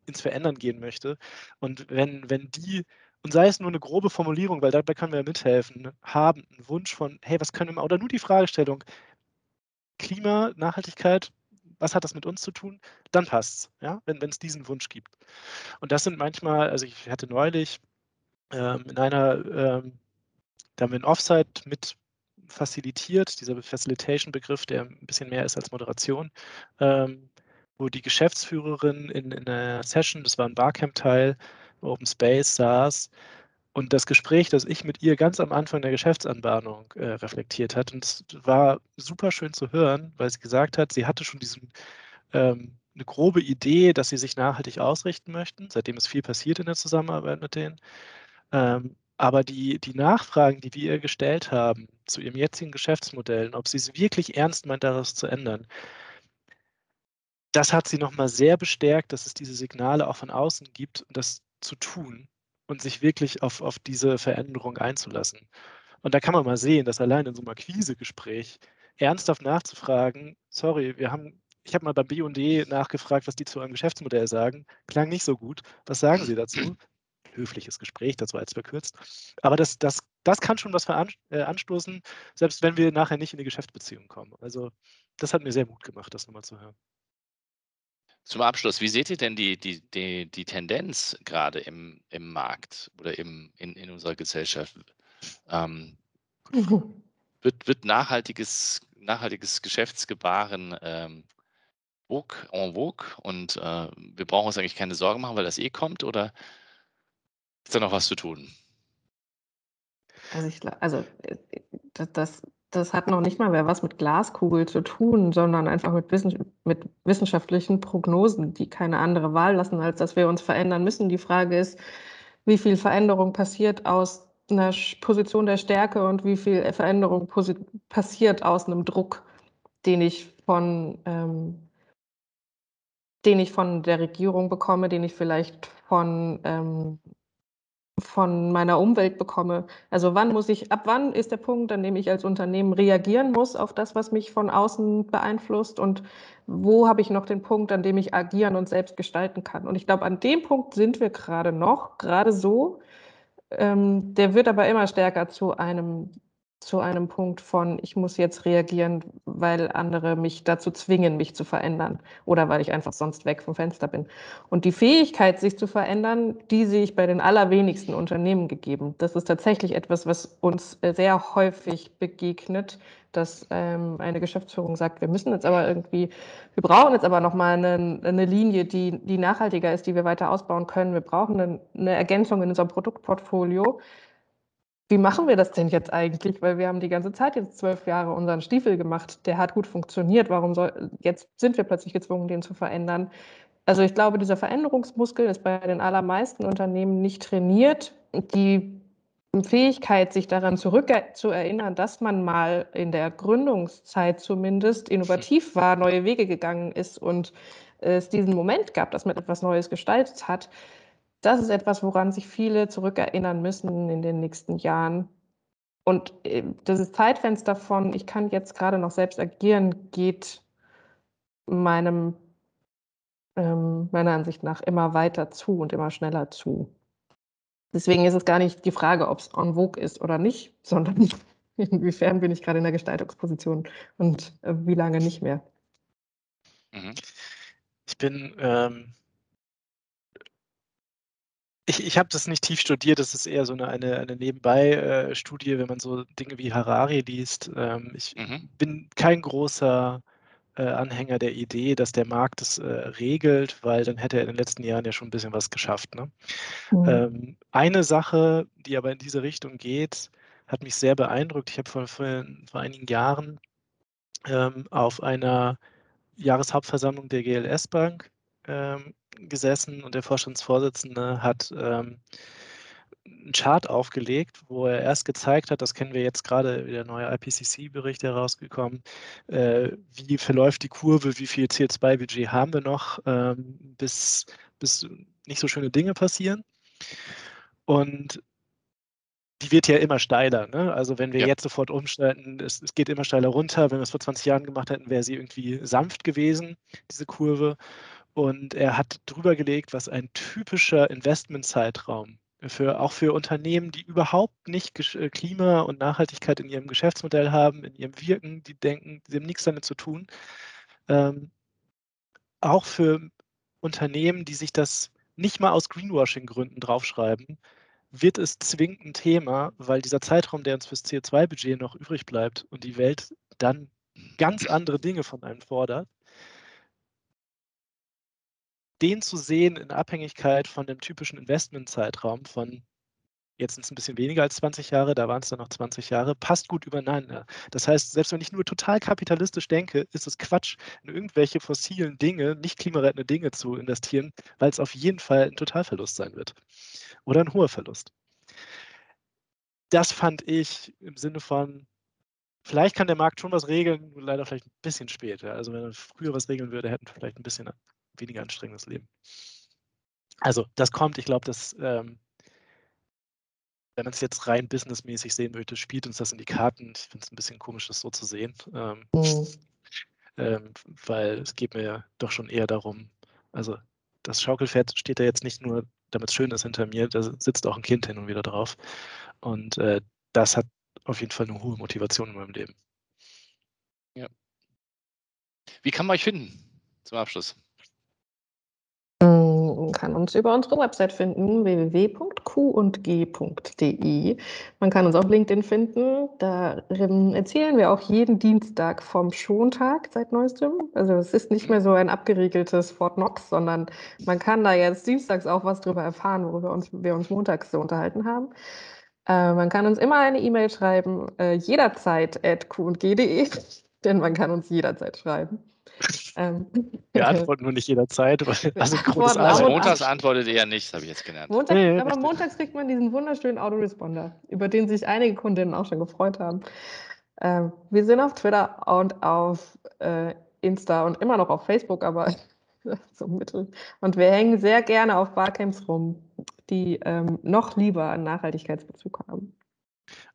ins Verändern gehen möchte. Und wenn, wenn die, und sei es nur eine grobe Formulierung, weil dabei können wir ja mithelfen, haben einen Wunsch von, hey, was können wir, oder nur die Fragestellung, Klima, Nachhaltigkeit, was hat das mit uns zu tun? Dann passt's, ja, wenn es diesen Wunsch gibt. Und das sind manchmal, also ich hatte neulich ähm, in einer, ähm, da haben wir ein Offsite mit facilitiert, dieser Facilitation-Begriff, der ein bisschen mehr ist als Moderation. Ähm, wo die Geschäftsführerin in, in einer Session, das war ein Barcamp-Teil, Open Space saß und das Gespräch, das ich mit ihr ganz am Anfang der Geschäftsanbahnung äh, reflektiert hat. Und es war super schön zu hören, weil sie gesagt hat, sie hatte schon diesen, ähm, eine grobe Idee, dass sie sich nachhaltig ausrichten möchten, seitdem ist viel passiert in der Zusammenarbeit mit denen. Ähm, Aber die, die Nachfragen, die wir ihr gestellt haben zu ihrem jetzigen Geschäftsmodell, ob sie es wirklich ernst meint, daraus zu ändern, das hat sie nochmal sehr bestärkt, dass es diese Signale auch von außen gibt, das zu tun und sich wirklich auf, auf diese Veränderung einzulassen. Und da kann man mal sehen, dass allein in so einem Akquisegespräch ernsthaft nachzufragen, sorry, wir haben, ich habe mal beim BD nachgefragt, was die zu eurem Geschäftsmodell sagen, klang nicht so gut. Was sagen Sie dazu? Höfliches Gespräch, das war jetzt verkürzt. Aber das, das, das kann schon was äh, anstoßen, selbst wenn wir nachher nicht in die Geschäftsbeziehung kommen. Also das hat mir sehr Mut gemacht, das nochmal zu hören. Zum Abschluss, wie seht ihr denn die, die, die, die Tendenz gerade im, im Markt oder im, in, in unserer Gesellschaft? Ähm, wird, wird nachhaltiges, nachhaltiges Geschäftsgebaren ähm, vogue, en vogue und äh, wir brauchen uns eigentlich keine Sorgen machen, weil das eh kommt oder ist da noch was zu tun? Also, ich, also äh, das, das hat noch nicht mal mehr was mit Glaskugel zu tun, sondern einfach mit, Wissen, mit wissenschaftlichen Prognosen, die keine andere Wahl lassen, als dass wir uns verändern müssen. Die Frage ist, wie viel Veränderung passiert aus einer Position der Stärke und wie viel Veränderung passiert aus einem Druck, den ich von, ähm, den ich von der Regierung bekomme, den ich vielleicht von ähm, von meiner Umwelt bekomme. Also wann muss ich, ab wann ist der Punkt, an dem ich als Unternehmen reagieren muss auf das, was mich von außen beeinflusst und wo habe ich noch den Punkt, an dem ich agieren und selbst gestalten kann. Und ich glaube, an dem Punkt sind wir gerade noch, gerade so. Ähm, der wird aber immer stärker zu einem zu einem Punkt von, ich muss jetzt reagieren, weil andere mich dazu zwingen, mich zu verändern oder weil ich einfach sonst weg vom Fenster bin. Und die Fähigkeit, sich zu verändern, die sehe ich bei den allerwenigsten Unternehmen gegeben. Das ist tatsächlich etwas, was uns sehr häufig begegnet, dass ähm, eine Geschäftsführung sagt, wir müssen jetzt aber irgendwie, wir brauchen jetzt aber nochmal eine, eine Linie, die, die nachhaltiger ist, die wir weiter ausbauen können. Wir brauchen eine, eine Ergänzung in unserem Produktportfolio wie machen wir das denn jetzt eigentlich? Weil wir haben die ganze Zeit jetzt zwölf Jahre unseren Stiefel gemacht. Der hat gut funktioniert. Warum soll, jetzt sind wir plötzlich gezwungen, den zu verändern? Also ich glaube, dieser Veränderungsmuskel ist bei den allermeisten Unternehmen nicht trainiert. Die Fähigkeit, sich daran zurückzuerinnern, dass man mal in der Gründungszeit zumindest innovativ war, neue Wege gegangen ist und es diesen Moment gab, dass man etwas Neues gestaltet hat, das ist etwas, woran sich viele zurückerinnern müssen in den nächsten Jahren. Und äh, dieses Zeitfenster von, ich kann jetzt gerade noch selbst agieren, geht meinem, ähm, meiner Ansicht nach immer weiter zu und immer schneller zu. Deswegen ist es gar nicht die Frage, ob es en vogue ist oder nicht, sondern inwiefern bin ich gerade in der Gestaltungsposition und äh, wie lange nicht mehr. Mhm. Ich bin ähm, ich, ich habe das nicht tief studiert, das ist eher so eine, eine, eine Nebenbei-Studie, äh, wenn man so Dinge wie Harari liest. Ähm, ich mhm. bin kein großer äh, Anhänger der Idee, dass der Markt es äh, regelt, weil dann hätte er in den letzten Jahren ja schon ein bisschen was geschafft. Ne? Mhm. Ähm, eine Sache, die aber in diese Richtung geht, hat mich sehr beeindruckt. Ich habe vor, vor, vor einigen Jahren ähm, auf einer Jahreshauptversammlung der GLS Bank ähm, gesessen und der Vorstandsvorsitzende hat ähm, einen Chart aufgelegt, wo er erst gezeigt hat, das kennen wir jetzt gerade, wie der neue IPCC-Bericht herausgekommen, äh, wie verläuft die Kurve, wie viel CO2-Budget haben wir noch, ähm, bis, bis nicht so schöne Dinge passieren. Und die wird ja immer steiler. Ne? Also wenn wir ja. jetzt sofort umstellen, es, es, geht immer steiler runter. Wenn wir es vor 20 Jahren gemacht hätten, wäre sie irgendwie sanft gewesen, diese Kurve. Und er hat drüber gelegt, was ein typischer Investmentzeitraum für, auch für Unternehmen, die überhaupt nicht äh, Klima und Nachhaltigkeit in ihrem Geschäftsmodell haben, in ihrem Wirken, die denken, sie haben nichts damit zu tun. Ähm, auch für Unternehmen, die sich das nicht mal aus Greenwashing-Gründen draufschreiben, wird es zwingend ein Thema, weil dieser Zeitraum, der uns fürs CO2-Budget noch übrig bleibt und die Welt dann ganz andere Dinge von einem fordert, den zu sehen in Abhängigkeit von dem typischen Investmentzeitraum von jetzt sind es ein bisschen weniger als 20 Jahre, da waren es dann noch 20 Jahre, passt gut übereinander. Das heißt, selbst wenn ich nur total kapitalistisch denke, ist es Quatsch, in irgendwelche fossilen Dinge, nicht klimarettende Dinge zu investieren, weil es auf jeden Fall ein Totalverlust sein wird. Oder ein hoher Verlust. das fand ich im Sinne von, vielleicht kann der Markt schon was regeln, leider vielleicht ein bisschen später. Also wenn er früher was regeln würde, hätten wir vielleicht ein bisschen weniger anstrengendes Leben. Also das kommt, ich glaube, dass ähm, wenn man es jetzt rein businessmäßig sehen möchte, spielt uns das in die Karten. Ich finde es ein bisschen komisch, das so zu sehen, ähm, mhm. ähm, weil es geht mir doch schon eher darum, also das Schaukelpferd steht da jetzt nicht nur, damit es schön ist hinter mir, da sitzt auch ein Kind hin und wieder drauf. Und äh, das hat auf jeden Fall eine hohe Motivation in meinem Leben. Ja. Wie kann man euch finden zum Abschluss? Man kann uns über unsere Website finden, www.qundg.de. Man kann uns auf LinkedIn finden. Darin erzählen wir auch jeden Dienstag vom Schontag seit neuestem. Also es ist nicht mehr so ein abgeriegeltes Fort Knox, sondern man kann da jetzt dienstags auch was drüber erfahren, worüber uns, wir uns montags so unterhalten haben. Äh, man kann uns immer eine E-Mail schreiben, äh, jederzeit at qundg.de, denn man kann uns jederzeit schreiben. Ähm, Wir antworten nur nicht jederzeit. Also, also montags antwortet ihr ja nicht, habe ich jetzt gelernt. Montag, nee, aber montags kriegt man diesen wunderschönen Autoresponder, über den sich einige Kundinnen auch schon gefreut haben. Ähm, wir sind auf Twitter und auf äh, Insta und immer noch auf Facebook, aber so mittel. Und wir hängen sehr gerne auf Barcamps rum, die ähm, noch lieber einen Nachhaltigkeitsbezug haben.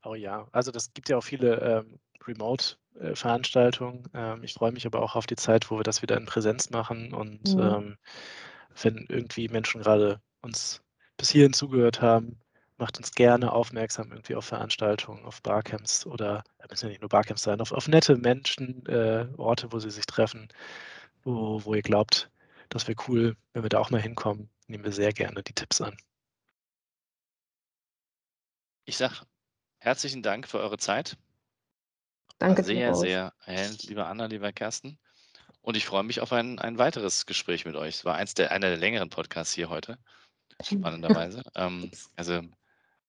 Oh ja, also das gibt ja auch viele ähm, Remote äh, Veranstaltung. Ähm, ich freue mich aber auch auf die Zeit, wo wir das wieder in Präsenz machen. Und mhm. ähm, wenn irgendwie Menschen gerade uns bis hierhin zugehört haben, macht uns gerne aufmerksam irgendwie auf Veranstaltungen, auf Barcamps oder da müssen ja nicht nur Barcamps sein, auf, auf nette Menschen, äh, Orte, wo sie sich treffen, wo, wo ihr glaubt, das wäre cool, wenn wir da auch mal hinkommen, nehmen wir sehr gerne die Tipps an. Ich sage herzlichen Dank für eure Zeit. Danke sehr, sehr erhellend, lieber Anna, lieber Kersten. Und ich freue mich auf ein, ein weiteres Gespräch mit euch. Es war eins der, einer der längeren Podcasts hier heute, spannenderweise. ähm, also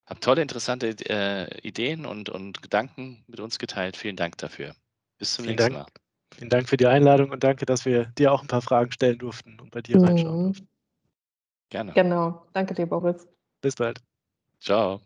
habt tolle, interessante äh, Ideen und, und Gedanken mit uns geteilt. Vielen Dank dafür. Bis zum Vielen nächsten Dank. Mal. Vielen Dank für die Einladung und danke, dass wir dir auch ein paar Fragen stellen durften und bei dir mhm. reinschauen durften. Gerne. Genau. Danke dir, Boris. Bis bald. Ciao.